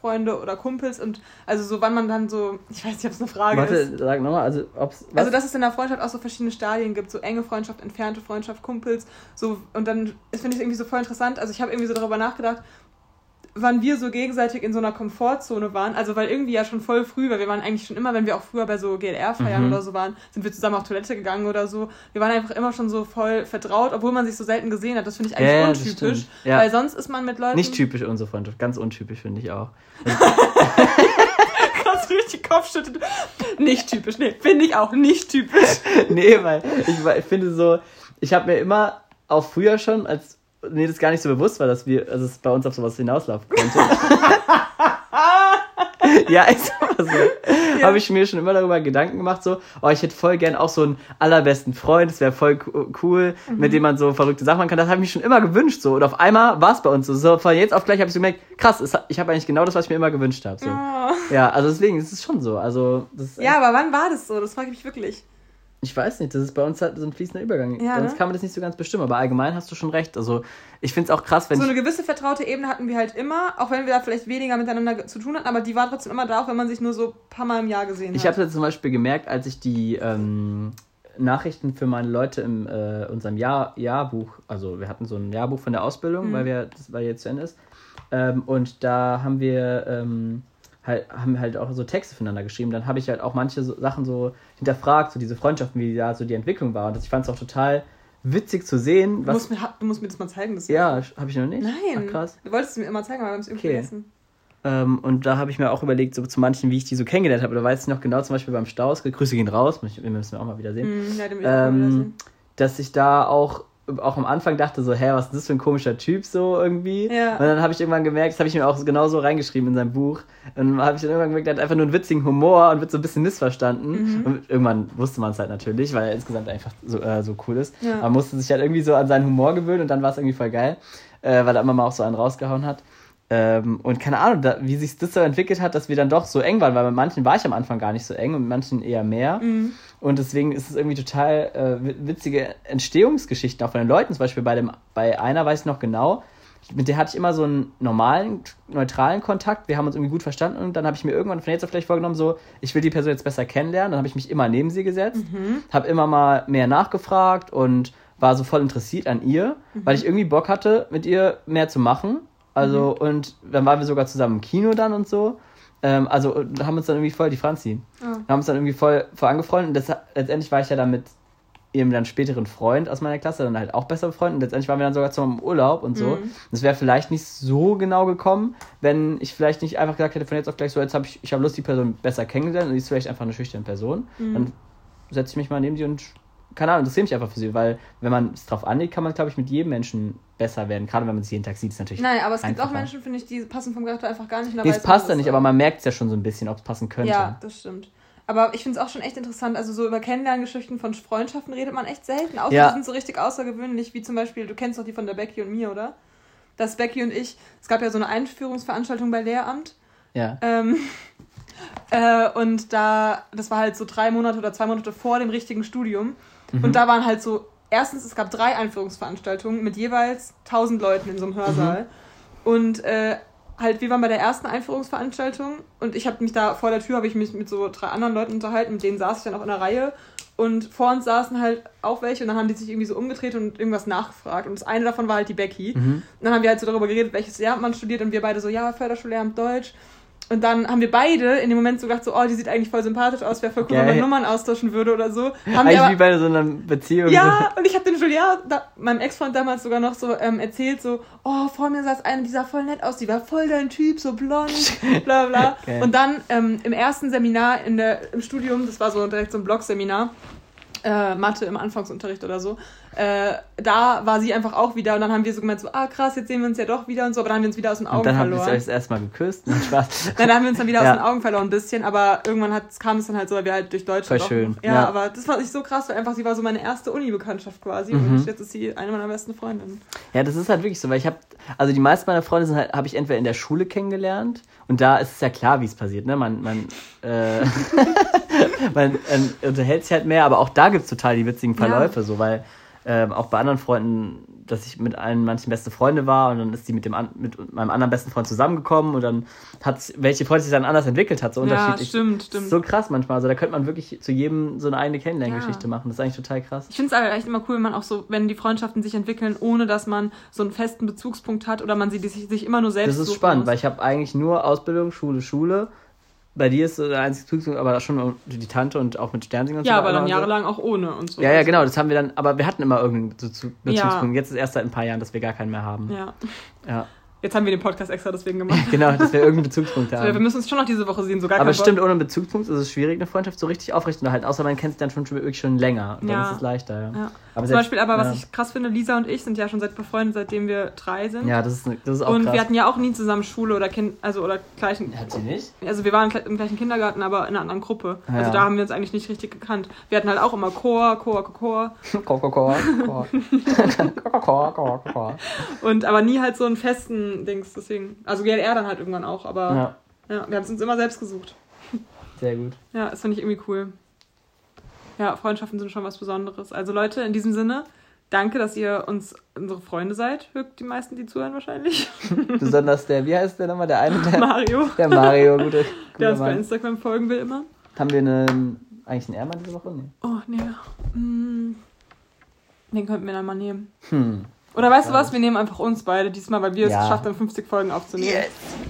Freunde oder Kumpels und also so, wann man dann so, ich weiß nicht, ob es eine Frage ist. Warte, sag nochmal, also ob's. Was? Also, dass es in der Freundschaft auch so verschiedene Stadien gibt, so enge Freundschaft, entfernte Freundschaft, Kumpels, so und dann ist finde ich irgendwie so voll interessant. Also ich habe irgendwie so darüber nachgedacht, wann wir so gegenseitig in so einer Komfortzone waren. Also weil irgendwie ja schon voll früh, weil wir waren eigentlich schon immer, wenn wir auch früher bei so GLR-Feiern Mhm. oder so waren, sind wir zusammen auf Toilette gegangen oder so. Wir waren einfach immer schon so voll vertraut, obwohl man sich so selten gesehen hat. Das finde ich eigentlich Ja, untypisch. Ja. Weil sonst ist man mit Leuten. Nicht typisch unsere Freundschaft, ganz untypisch finde ich auch. Kannst du durch die Kopf schütteln. Nicht typisch, nee, finde ich auch nicht typisch. nee, weil ich, weil ich finde so, ich habe mir immer auch früher schon, als mir das gar nicht so bewusst war, dass wir, also es bei uns auf sowas hinauslaufen könnte. ja, ich, Also, ja. habe ich mir schon immer darüber Gedanken gemacht, so, oh, ich hätte voll gern auch so einen allerbesten Freund, das wäre voll cool, mhm. mit dem man so verrückte Sachen machen kann. Das habe ich mir schon immer gewünscht, so. Und auf einmal war es bei uns so. so. Von jetzt auf gleich habe ich so gemerkt, krass, ich habe eigentlich genau das, was ich mir immer gewünscht habe. So. Oh. Ja, also deswegen ist es schon so. Also, ja, aber wann war das so? Das frage ich mich wirklich. Ich weiß nicht, das ist bei uns halt so ein fließender Übergang. Ja, Sonst ne? kann man das nicht so ganz bestimmen, aber allgemein hast du schon recht. Also ich finde es auch krass, wenn. So eine gewisse vertraute Ebene hatten wir halt immer, auch wenn wir da vielleicht weniger miteinander zu tun hatten, aber die war trotzdem immer da, auch wenn man sich nur so ein paar Mal im Jahr gesehen hat. Ich habe das zum Beispiel gemerkt, als ich die ähm, Nachrichten für meine Leute in äh, unserem Jahr, Jahrbuch, also wir hatten so ein Jahrbuch von der Ausbildung, mhm. weil wir, das, weil jetzt zu Ende ist. Ähm, und da haben wir. Ähm, halt, haben wir halt auch so Texte füreinander geschrieben. Dann habe ich halt auch manche so Sachen so hinterfragt, so diese Freundschaften, wie da so die Entwicklung war. Und ich fand es auch total witzig zu sehen. Du, musst mir, du musst mir das mal zeigen. Das ja, habe ich noch nicht. Nein. Ach, krass. Du wolltest es mir immer zeigen, aber wir haben es irgendwie okay. vergessen. Ähm, und da habe ich mir auch überlegt, so zu manchen, wie ich die so kennengelernt habe. Da weiß ich noch genau, zum Beispiel beim Staus, Grüße gehen raus, wir müssen wir auch mal wieder sehen. Mm, ja, den ähm, auch mal wieder sehen. Dass ich da auch auch am Anfang dachte so, hä, was ist das für ein komischer Typ so irgendwie? Ja. Und dann habe ich irgendwann gemerkt, das habe ich mir auch genauso reingeschrieben in sein Buch. Und habe ich dann irgendwann gemerkt, er hat einfach nur einen witzigen Humor und wird so ein bisschen missverstanden. Mhm. Und irgendwann wusste man es halt natürlich, weil er insgesamt einfach so, äh, so cool ist. Ja. Man musste sich halt irgendwie so an seinen Humor gewöhnen und dann war es irgendwie voll geil, äh, weil er immer mal auch so einen rausgehauen hat. Ähm, und keine Ahnung, da, wie sich das so entwickelt hat, dass wir dann doch so eng waren, weil bei manchen war ich am Anfang gar nicht so eng und mit manchen eher mehr. Mhm. Und deswegen ist es irgendwie total äh, witzige Entstehungsgeschichten, auch von den Leuten. Zum Beispiel bei, dem, bei einer weiß ich noch genau, mit der hatte ich immer so einen normalen, neutralen Kontakt. Wir haben uns irgendwie gut verstanden und dann habe ich mir irgendwann von jetzt auf gleich vorgenommen, so, ich will die Person jetzt besser kennenlernen. Dann habe ich mich immer neben sie gesetzt, mhm. habe immer mal mehr nachgefragt und war so voll interessiert an ihr, mhm. weil ich irgendwie Bock hatte, mit ihr mehr zu machen. Also, mhm. und dann waren wir sogar zusammen im Kino dann und so. Ähm, also, haben uns dann irgendwie voll, die Franzi, oh. haben uns dann irgendwie voll, voll angefreundet. Und das, letztendlich war ich ja dann mit ihrem dann späteren Freund aus meiner Klasse dann halt auch besser befreundet. Und letztendlich waren wir dann sogar zusammen im Urlaub und so. Mhm. Das wäre vielleicht nicht so genau gekommen, wenn ich vielleicht nicht einfach gesagt hätte, von jetzt auf gleich so, jetzt habe ich, ich habe Lust, die Person besser kennengelernt und die ist vielleicht einfach eine schüchterne Person. Mhm. Dann setze ich mich mal neben die und keine Ahnung, interessiere mich einfach für sie, weil wenn man es drauf anlegt, kann man, glaube ich, mit jedem Menschen besser werden. Gerade wenn man sie jeden Tag sieht, ist natürlich. Nein, aber es einfacher. gibt auch Menschen, finde ich, die passen vom Charakter einfach gar nicht. Nee, es passt ja nicht, aber man merkt es ja schon so ein bisschen, ob es passen könnte. Ja, das stimmt. Aber ich finde es auch schon echt interessant. Also so über Kennenlerngeschichten von Freundschaften redet man echt selten. Außer ja. die sind so richtig außergewöhnlich, wie zum Beispiel, du kennst doch die von der Becky und mir, oder? Dass Becky und ich, es gab ja so eine Einführungsveranstaltung bei Lehramt. Ja. Ähm, äh, und da, das war halt so drei Monate oder zwei Monate vor dem richtigen Studium. Mhm. Und da waren halt so, erstens, es gab drei Einführungsveranstaltungen mit jeweils 1000 Leuten in so einem Hörsaal. Mhm. Und äh, halt, wir waren bei der ersten Einführungsveranstaltung und ich habe mich da vor der Tür, habe ich mich mit so drei anderen Leuten unterhalten, mit denen saß ich dann auch in der Reihe und vor uns saßen halt auch welche und dann haben die sich irgendwie so umgedreht und irgendwas nachgefragt. Und das eine davon war halt die Becky. Mhm. Und dann haben wir halt so darüber geredet, welches Jahr man studiert und wir beide so, ja, Förderschullehramt Deutsch. Und dann haben wir beide in dem Moment so gedacht, so, oh, die sieht eigentlich voll sympathisch aus, wäre voll cool, Geil. wenn man Nummern austauschen würde oder so. Haben eigentlich aber, wie bei so einer Beziehung. Ja, und ich habe den Julia, da, meinem Ex-Freund damals sogar noch so ähm, erzählt, so, oh, vor mir saß eine, die sah voll nett aus, die war voll dein Typ, so blond, bla bla. Okay. Und dann ähm, im ersten Seminar in der, im Studium, das war so direkt so ein Blog-Seminar, äh, Mathe im Anfangsunterricht oder so, äh, da war sie einfach auch wieder und dann haben wir so gemeint, so, ah krass, jetzt sehen wir uns ja doch wieder und so, aber dann haben wir uns wieder aus den Augen verloren. Und dann haben wir uns erstmal geküsst. Nein, Spaß. Nein, dann haben wir uns dann wieder ja. aus den Augen verloren ein bisschen, aber irgendwann hat, kam es dann halt so, weil wir halt durch Deutschland Voll schön. Ja, ja, aber das fand ich so krass, weil einfach sie war so meine erste Uni-Bekanntschaft quasi mhm. und jetzt ist sie eine meiner besten Freundinnen. Ja, das ist halt wirklich so, weil ich habe, also die meisten meiner Freunde halt, habe ich entweder in der Schule kennengelernt und da ist es ja klar, wie es passiert, ne? Man, man, äh, man äh, unterhält sich halt mehr, aber auch da gibt es total die witzigen Verläufe, ja. so, weil ähm, auch bei anderen Freunden, dass ich mit allen manchen beste Freunde war und dann ist die mit dem mit meinem anderen besten Freund zusammengekommen und dann hat welche Freunde sich dann anders entwickelt hat, so unterschiedlich. Ja, stimmt, stimmt. So krass manchmal. Also da könnte man wirklich zu jedem so eine eigene Kennenlerngeschichte ja. machen. Das ist eigentlich total krass. Ich finde es aber echt immer cool, wenn man auch so, wenn die Freundschaften sich entwickeln, ohne dass man so einen festen Bezugspunkt hat oder man sie sich, sich immer nur selbst. Das ist spannend, muss. weil ich habe eigentlich nur Ausbildung, Schule, Schule bei dir ist der einzige Zug, aber schon die Tante und auch mit Sternsingen und ja, so. Ja, aber dann jahrelang auch ohne und so. Ja, ja, genau, das haben wir dann, aber wir hatten immer irgendeinen Bezugspunkt. Ja. Jetzt ist erst seit ein paar Jahren, dass wir gar keinen mehr haben. Ja. Ja. Jetzt haben wir den Podcast extra deswegen gemacht. Genau, dass wir irgendeinen Bezugspunkt So, wir haben. müssen uns schon noch diese Woche sehen, sogar Aber es stimmt, ohne einen Bezugspunkt ist es schwierig, eine Freundschaft so richtig aufrechtzuerhalten, außer man kennt sich dann schon, schon wirklich schon länger. Und dann Ja. ist es leichter, ja. Ja. Aber Zum selbst- Beispiel aber, was ja. ich krass finde, Lisa und ich sind ja schon seit befreundet, seitdem wir drei sind. Ja, das ist, das ist auch und krass. wir hatten ja auch nie zusammen Schule oder Kind, also oder gleichen. Hat sie nicht? Also wir waren im gleichen Kindergarten, aber in einer anderen Gruppe. Ja. Also da haben wir uns eigentlich nicht richtig gekannt. Wir hatten halt auch immer Chor, Chor, Chor, Chor. Chor, Chor, Chor, Chor. Chor, Chor, Chor, Chor. Und aber nie halt so einen festen Dings, deswegen. Also GLR dann halt irgendwann auch, aber ja, Ja, wir haben es uns immer selbst gesucht. sehr gut. Ja, das finde ich irgendwie cool. Ja, Freundschaften sind schon was Besonderes. Also Leute, in diesem Sinne, danke, dass ihr uns unsere Freunde seid. Die meisten, die zuhören wahrscheinlich. Besonders der, wie heißt der nochmal? Der eine, der, Mario, der Mario, guter, der uns bei. Instagram folgen will immer. Haben wir einen, eigentlich einen Ehrmann diese Woche? Nee. Oh, nee. Hm. Den könnten wir dann mal nehmen. Hm. Oder weißt du was? Wir nehmen einfach uns beide diesmal, weil wir es Ja. geschafft haben, 50 Folgen aufzunehmen.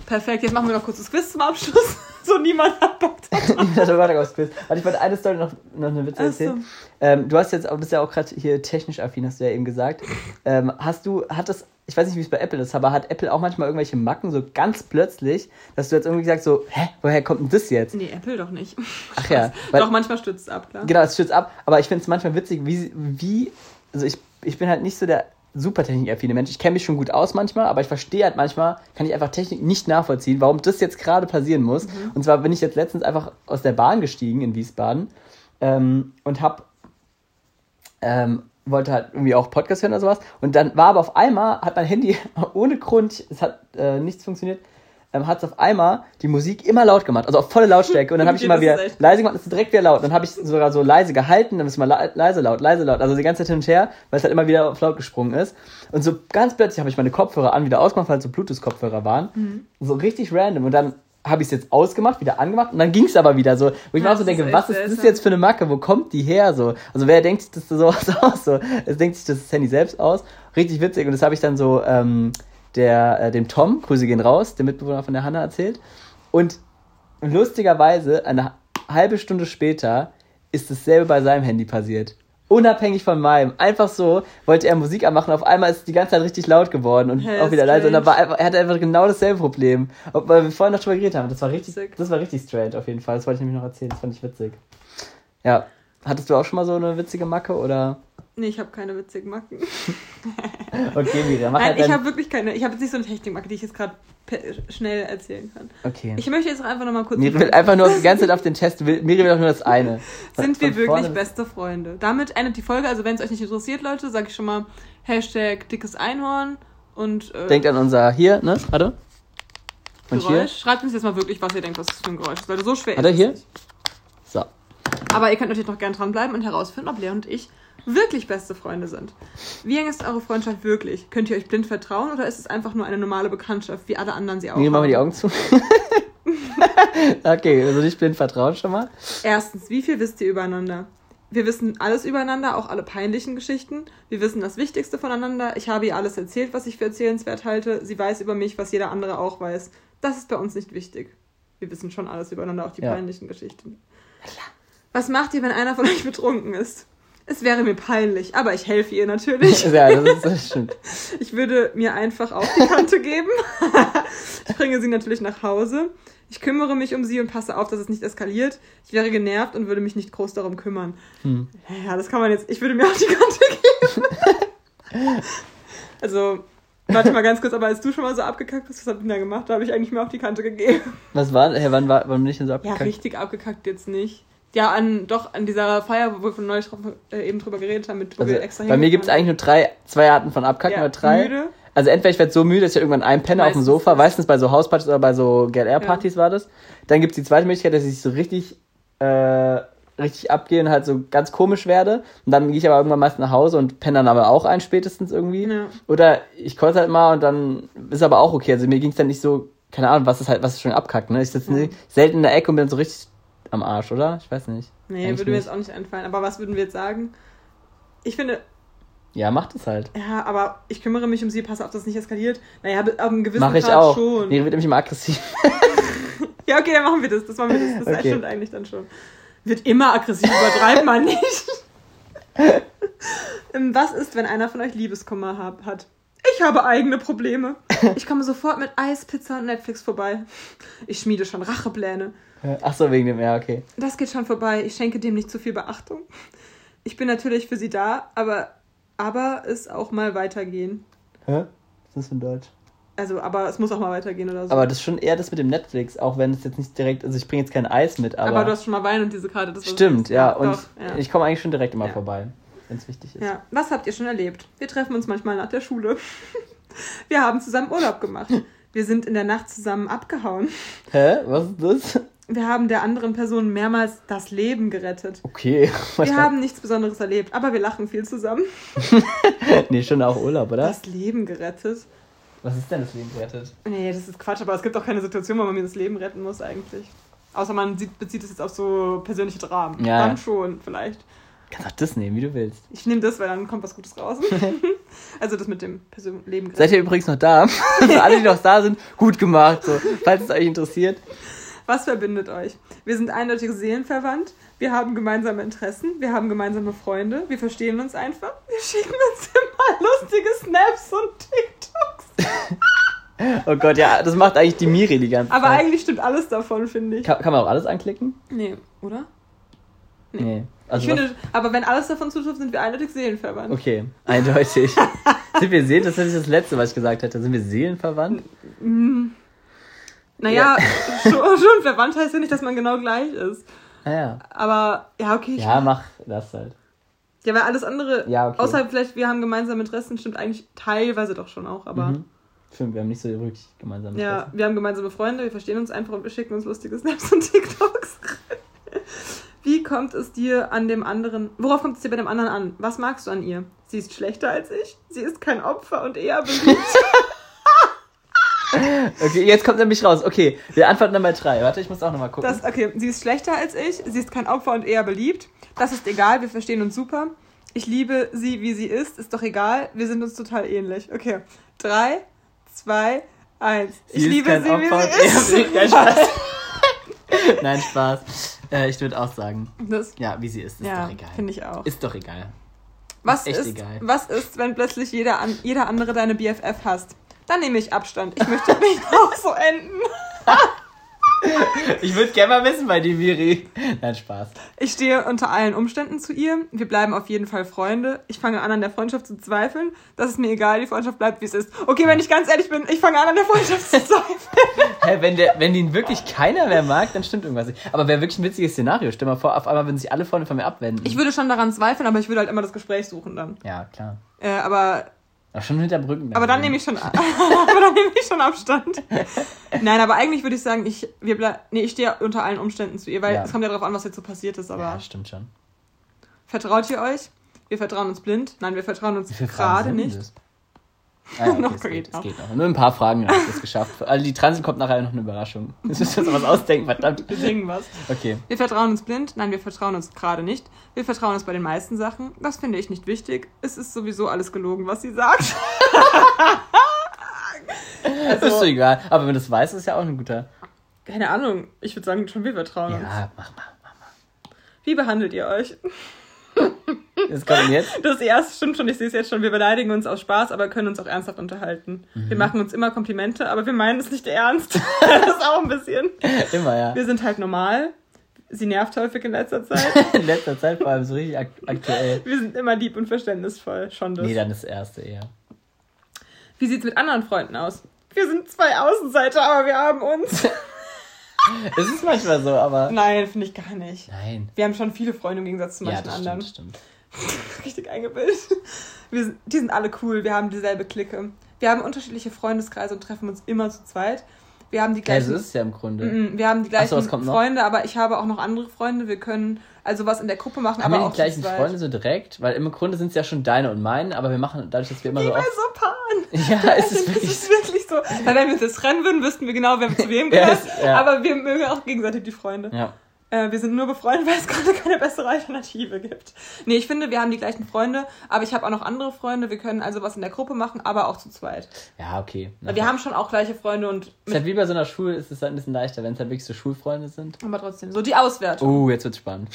Perfekt, jetzt machen wir noch kurz das Quiz zum Abschluss. so niemand hat Bock drauf. Ich hatte Warte aufs Quiz. Warte, ich wollte eine Story noch, noch eine Witze Ach so. erzählen. Ähm, du hast jetzt, bist ja auch gerade hier technisch affin, hast du ja eben gesagt. Ähm, hast du, hat das, ich weiß nicht, wie es bei Apple ist, aber hat Apple auch manchmal irgendwelche Macken so ganz plötzlich, dass du jetzt irgendwie sagst so, hä, woher kommt denn das jetzt? Nee, Apple doch nicht. Ach ja, weil, Doch, manchmal stützt es ab, klar. genau, es stürzt ab, aber ich finde es manchmal witzig, wie, wie, also ich, ich bin halt nicht so der super technikaffine Mensch. Ich kenne mich schon gut aus manchmal, aber ich verstehe halt manchmal, kann ich einfach Technik nicht nachvollziehen, warum das jetzt gerade passieren muss. Und zwar bin ich jetzt letztens einfach aus der Bahn gestiegen in Wiesbaden ähm, und hab ähm, wollte halt irgendwie auch Podcast hören oder sowas. Und dann war aber auf einmal, hat mein Handy ohne Grund, es hat äh, nichts funktioniert, ähm, hat es auf einmal die Musik immer laut gemacht, also auf volle Lautstärke. Und dann habe ich immer wieder leise gemacht, ist direkt wieder laut. Dann habe ich sogar so leise gehalten, dann ist mal le leise laut, leise laut. Also die ganze Zeit hin und her, weil es halt immer wieder auf laut gesprungen ist. Und so ganz plötzlich habe ich meine Kopfhörer an, wieder ausgemacht, weil es so Bluetooth-Kopfhörer waren. Mhm. So richtig random. Und dann habe ich es jetzt ausgemacht, wieder angemacht und dann ging es aber wieder so. Wo ich mir auch so denke, was ist das jetzt für eine Macke? Wo kommt die her? So? Also wer denkt sich das sowas aus? So, es denkt sich das Handy selbst aus. Richtig witzig. Und das habe ich dann so ähm, der, äh, dem Tom, Grüße gehen raus, der Mitbewohner von der Hanna erzählt. Und lustigerweise, eine halbe Stunde später, ist dasselbe bei seinem Handy passiert. Unabhängig von meinem. Einfach so wollte er Musik anmachen, auf einmal ist es die ganze Zeit richtig laut geworden und Hä, auch wieder leise. Und strange. war einfach, er hatte einfach genau dasselbe Problem. Ob, weil wir vorhin noch drüber geredet haben. Das war richtig, Sick. das war richtig strange auf jeden Fall. Das wollte ich nämlich noch erzählen. Das fand ich witzig. Ja. Hattest du auch schon mal so eine witzige Macke oder? Nee, ich habe keine witzigen Macken. Okay, Miriam, mach Nein, halt ich habe wirklich keine. Ich habe jetzt nicht so eine Technikmacke, die ich jetzt gerade schnell erzählen kann. Okay. Ich möchte jetzt auch einfach nochmal kurz. Miri will einfach nur die ganze Zeit auf den Test. Will- Miri will auch nur das eine. Sind wir wirklich beste Freunde? Damit endet die Folge. Also, wenn es euch nicht interessiert, Leute, sage ich schon mal Hashtag dickes Einhorn und äh, Denkt an unser hier, ne? Warte. Und Geräusch. hier. Schreibt uns jetzt mal wirklich, was ihr denkt, was das für ein Geräusch ist. Leute, so schwer Warte, ist hier. So. Aber ihr könnt natürlich noch gerne dranbleiben und herausfinden, ob Lea und ich wirklich beste Freunde sind. Wie eng ist eure Freundschaft wirklich? Könnt ihr euch blind vertrauen oder ist es einfach nur eine normale Bekanntschaft, wie alle anderen sie auch Miri, mach mal haben? die Augen zu. okay, also nicht blind vertrauen schon mal. Erstens, wie viel wisst ihr übereinander? Wir wissen alles übereinander, auch alle peinlichen Geschichten. Wir wissen das Wichtigste voneinander. Ich habe ihr alles erzählt, was ich für erzählenswert halte. Sie weiß über mich, was jeder andere auch weiß. Das ist bei uns nicht wichtig. Wir wissen schon alles übereinander, auch die Ja. peinlichen Geschichten. Was macht ihr, wenn einer von euch betrunken ist? Es wäre mir peinlich, aber ich helfe ihr natürlich. ja, das ist das stimmt. Ich würde mir einfach auf die Kante geben. ich bringe sie natürlich nach Hause. Ich kümmere mich um sie und passe auf, dass es nicht eskaliert. Ich wäre genervt und würde mich nicht groß darum kümmern. Hm. Ja, das kann man jetzt. Ich würde mir auf die Kante geben. also, warte mal ganz kurz, aber als du schon mal so abgekackt bist, was hat denn da gemacht? Da habe ich eigentlich mir auf die Kante gegeben. Was war, hey, wann war, wann bin ich denn so Ja, abgekackt? richtig abgekackt jetzt nicht. Ja, an, doch, an dieser Feier, wo wir von neulich drauf, äh, eben drüber geredet haben, mit wo also, wir extra bei mir gibt es eigentlich nur drei, zwei Arten von Abkacken ja, oder drei. Müde. Also entweder ich werde so müde, dass ich irgendwann einpenne auf dem Meistens Sofa, meistens bei so Hauspartys oder bei so GLR-Partys war das. Dann gibt es die zweite Möglichkeit, dass ich so richtig, äh, richtig abgehe und halt so ganz komisch werde. Und dann gehe ich aber irgendwann meist nach Hause und penne dann aber auch ein spätestens irgendwie. Ja. Oder ich kotze halt mal und dann ist aber auch okay. Also mir ging es dann nicht so, keine Ahnung, was ist halt, was ist schon abkackt, ne? Ich sitze Ja. selten in der Ecke und bin dann so richtig am Arsch, oder? Ich weiß nicht. Nee, Eigentlich würde mir nicht. jetzt auch nicht einfallen. Aber was würden wir jetzt sagen? Ich finde, Ja, macht es halt. ja, aber ich kümmere mich um sie, passe auf, dass es nicht eskaliert. Naja, ab einem gewissen Mache ich Grad auch. schon. Nee, wird nämlich immer aggressiv. Ja, okay, dann machen wir das. Das machen wir das. Das Okay. stimmt eigentlich dann schon. Wird immer aggressiv, übertreibt man nicht. Ähm, Was ist, wenn einer von euch Liebeskummer hab- hat? Ich habe eigene Probleme. Ich komme sofort mit Eis, Pizza und Netflix vorbei. Ich schmiede schon Rachepläne. Ach so, wegen dem, ja, okay. Das geht schon vorbei. Ich schenke dem nicht zu viel Beachtung. Ich bin natürlich für sie da, aber, aber es auch mal weitergehen. Hä? Was ist das für ein Deutsch? Also, aber es muss auch mal weitergehen oder so. Aber das ist schon eher das mit dem Netflix, auch wenn es jetzt nicht direkt, also ich bringe jetzt kein Eis mit, aber. aber, du hast schon mal Wein und diese Karte. Das stimmt, ja. Und doch, ja. ich komme eigentlich schon direkt immer Ja. vorbei, wenn es wichtig ist. Ja, was habt ihr schon erlebt? Wir treffen uns manchmal nach der Schule. Wir haben zusammen Urlaub gemacht. Wir sind in der Nacht zusammen abgehauen. Hä? Was ist das? Wir haben der anderen Person mehrmals das Leben gerettet. Okay. Was Wir haben nichts Besonderes erlebt, aber wir lachen viel zusammen. nee, schon auch Urlaub, oder? Das Leben gerettet? Was ist denn das Leben gerettet? Nee, das ist Quatsch, aber es gibt auch keine Situation, wo man mir das Leben retten muss eigentlich. Außer man sieht, bezieht es jetzt auf so persönliche Dramen. Ja, dann schon, vielleicht. Kannst auch das nehmen, wie du willst. Ich nehme das, weil dann kommt was Gutes raus. also das mit dem Person Leben gerettet. Seid ihr übrigens noch da? Für alle, die noch da sind, gut gemacht. So. Falls es euch interessiert. Was verbindet euch? Wir sind eindeutig seelenverwandt. Wir haben gemeinsame Interessen. Wir haben gemeinsame Freunde. Wir verstehen uns einfach. Wir schicken uns immer lustige Snaps und TikToks. Oh Gott, ja, das macht eigentlich die Miri die ganze Aber Zeit. eigentlich stimmt alles davon, finde ich. Kann, kann man auch alles anklicken? Nee, oder? Nee. Nee. Also ich finde, aber wenn alles davon zutrifft, sind wir eindeutig seelenverwandt. Okay, eindeutig. sind wir Seelen? Das ist das letzte, was ich gesagt hätte. Sind wir seelenverwandt? Naja, schon, schon verwandt heißt ja nicht, dass man genau gleich ist. Naja. Aber ja, okay. Ja, mach das halt. Ja, weil alles andere, Ja, okay. außer vielleicht wir haben gemeinsame Interessen, stimmt eigentlich teilweise doch schon auch. Aber Mhm. Stimmt, wir haben nicht so wirklich gemeinsam. ja, wir haben gemeinsame Freunde, wir verstehen uns einfach und wir schicken uns lustige Snaps und TikToks. Wie kommt es dir an dem anderen, worauf kommt es dir bei dem anderen an? Was magst du an ihr? Sie ist schlechter als ich, sie ist kein Opfer und eher beliebt. Okay, jetzt kommt nämlich raus. Okay, wir antworten bei drei. Warte, ich muss auch nochmal gucken. Das, okay, sie ist schlechter als ich, sie ist kein Opfer und eher beliebt. Das ist egal, wir verstehen uns super. Ich liebe sie, wie sie ist, ist doch egal, wir sind uns total ähnlich. Okay, drei, zwei, eins. Sie ich ist liebe sie, Opfer wie sie ist. Nein, Spaß. Nein, Spaß. Äh, ich würde auch sagen, Das, ja, wie sie ist, ist ja, doch egal. finde ich auch. Ist doch egal. Was ist, egal. was ist, wenn plötzlich jeder, an, jeder andere deine BFF hasst? Dann nehme ich Abstand. Ich möchte nicht auch so enden. Ich würde gerne mal wissen bei dir, Miri. Nein, Spaß. Ich stehe unter allen Umständen zu ihr. Wir bleiben auf jeden Fall Freunde. Ich fange an, an der Freundschaft zu zweifeln. Das ist mir egal, die Freundschaft bleibt, wie es ist. Okay, wenn ich ganz ehrlich bin, ich fange an, an der Freundschaft zu zweifeln. Hä, wenn, der, wenn ihn wirklich keiner mehr mag, dann stimmt irgendwas nicht. Aber wäre wirklich ein witziges Szenario. Stell mal vor, auf einmal würden sich alle Freunde von mir abwenden. Ich würde schon daran zweifeln, aber ich würde halt immer das Gespräch suchen dann. ja, klar. Äh, aber, Aber schon hinter Brücken. aber dann nehme ich schon, aber dann nehme ich schon Abstand. Nein, aber eigentlich würde ich sagen, ich, wir nee, ich stehe unter allen Umständen zu ihr, weil Ja. es kommt ja darauf an, was jetzt so passiert ist, aber Ja, stimmt schon. vertraut ihr euch? Wir vertrauen uns blind? Nein, wir vertrauen uns gerade nicht. das? Ah, ja, okay, Noch es geht geht, es noch. geht noch. Nur ein paar Fragen habe ich das geschafft. Alle, die dran sind, kommt nachher noch eine Überraschung. Das ist jetzt was ausdenken, verdammt. Wir singen was. Okay. Wir vertrauen uns blind? Nein, wir vertrauen uns gerade nicht. Wir vertrauen uns bei den meisten Sachen. Das finde ich nicht wichtig. Es ist sowieso alles gelogen, was sie sagt. Das ist so egal. Aber wenn du das weißt, ist ja auch ein guter. Keine Ahnung. Ich würde sagen, schon wir vertrauen uns. Ja, mach mal. Wie behandelt ihr euch? Das kommt jetzt. Das erste stimmt schon, ich sehe es jetzt schon. Wir beleidigen uns aus Spaß, aber können uns auch ernsthaft unterhalten. Wir machen uns immer Komplimente, aber wir meinen es nicht ernst. das ist auch ein bisschen. Immer, ja. Wir sind halt normal. Sie nervt häufig in letzter Zeit. In letzter Zeit vor allem so richtig ak aktuell. Wir sind immer lieb und verständnisvoll. Schon das. Nee, dann das erste eher. Wie sieht's mit anderen Freunden aus? Wir sind zwei Außenseiter, aber wir haben uns. Es ist manchmal so, aber. Nein, finde ich gar nicht. Nein. Wir haben schon viele Freunde im Gegensatz zu Ja, manchen das anderen. stimmt, das stimmt. Richtig eingebildet. Wir die sind alle cool, wir haben dieselbe Clique. Wir haben unterschiedliche Freundeskreise und treffen uns immer zu zweit. Wir haben die Ja, so gleichen, ist es ja im Grunde. Mm, wir haben die so, gleichen was kommt noch? Freunde, aber ich habe auch noch andere Freunde. Wir können also was in der Gruppe machen, Haben aber wir auch die gleichen. Freunde so direkt? Weil im Grunde sind es ja schon deine und meine, aber wir machen dadurch, dass wir immer Wie so bei oft. so Paaren. Ja, es ist das wirklich ist wirklich so. Weil wenn wir uns jetzt trennen würden, wüssten wir genau, wer zu wem Ja, gehört. es- ja. Aber wir mögen auch gegenseitig die Freunde. Ja. Äh, wir sind nur befreundet, weil es gerade keine bessere Alternative gibt. Nee, ich finde, wir haben die gleichen Freunde, aber ich habe auch noch andere Freunde. Wir können also was in der Gruppe machen, aber auch zu zweit. Ja, okay. Weil Wir haben schon auch gleiche Freunde und ist halt wie bei so einer Schule, ist es halt ein bisschen leichter, wenn es halt wirklich so Schulfreunde sind. aber trotzdem so die Auswertung. Oh, jetzt wird's spannend.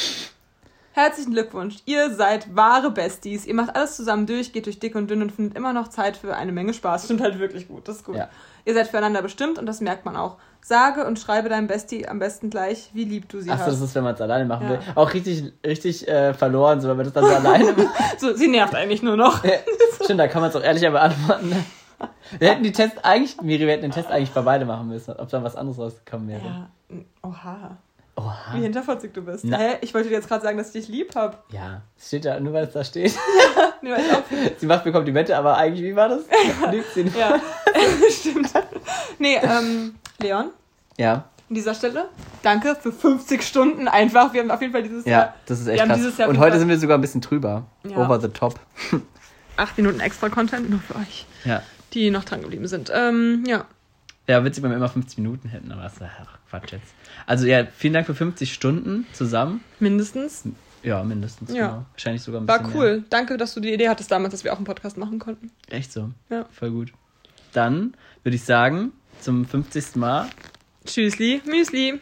Herzlichen Glückwunsch. Ihr seid wahre Besties. Ihr macht alles zusammen durch, geht durch dick und dünn und findet immer noch Zeit für eine Menge Spaß. Stimmt halt wirklich gut. Das ist gut. Ja. Ihr seid füreinander bestimmt und das merkt man auch. Sage und schreibe deinem Bestie am besten gleich, wie lieb du sie Achso, hast. das ist, wenn man es alleine machen Ja. will. Auch richtig, richtig äh, verloren, so wenn man das dann so alleine macht. So, sie nervt eigentlich nur noch. Ja, Stimmt, da kann man es auch ehrlicher beantworten. ne? Wir hätten die Tests eigentlich, Miri, wir hätten den Test eigentlich bei beide machen müssen, ob dann was anderes rausgekommen wäre. Ja. Oha. Oha. Wie hinterfotzig du bist. Na. Hä? Ich wollte dir jetzt gerade sagen, dass ich dich lieb hab. Ja, es steht da, nur weil es da steht. Nee, weil ich Sie macht mir Komplimente, aber eigentlich, wie war das? Lügt sie nicht. Ja, stimmt. Nee, ähm, Leon, Ja, an dieser Stelle, danke für 50 Stunden einfach. Wir haben auf jeden Fall dieses ja, Jahr das ist wir echt haben krass. dieses Jahr auf Und heute sind wir sogar ein bisschen drüber. Ja. Over the top. acht Minuten extra Content nur für euch, Ja. die noch dran geblieben sind. Ähm, ja. Ja, witzig, wenn wir immer 50 Minuten hätten, aber das ist ach, Quatsch jetzt. Also ja, vielen Dank für 50 Stunden zusammen. Mindestens. Ja, mindestens. Ja. Genau. Wahrscheinlich sogar ein War bisschen cool. Danke, dass du die Idee hattest damals, dass wir auch einen Podcast machen konnten. Mehr. Echt so. Ja. Voll gut. Dann würde ich sagen, zum 50. Mal Tschüssli, Müsli.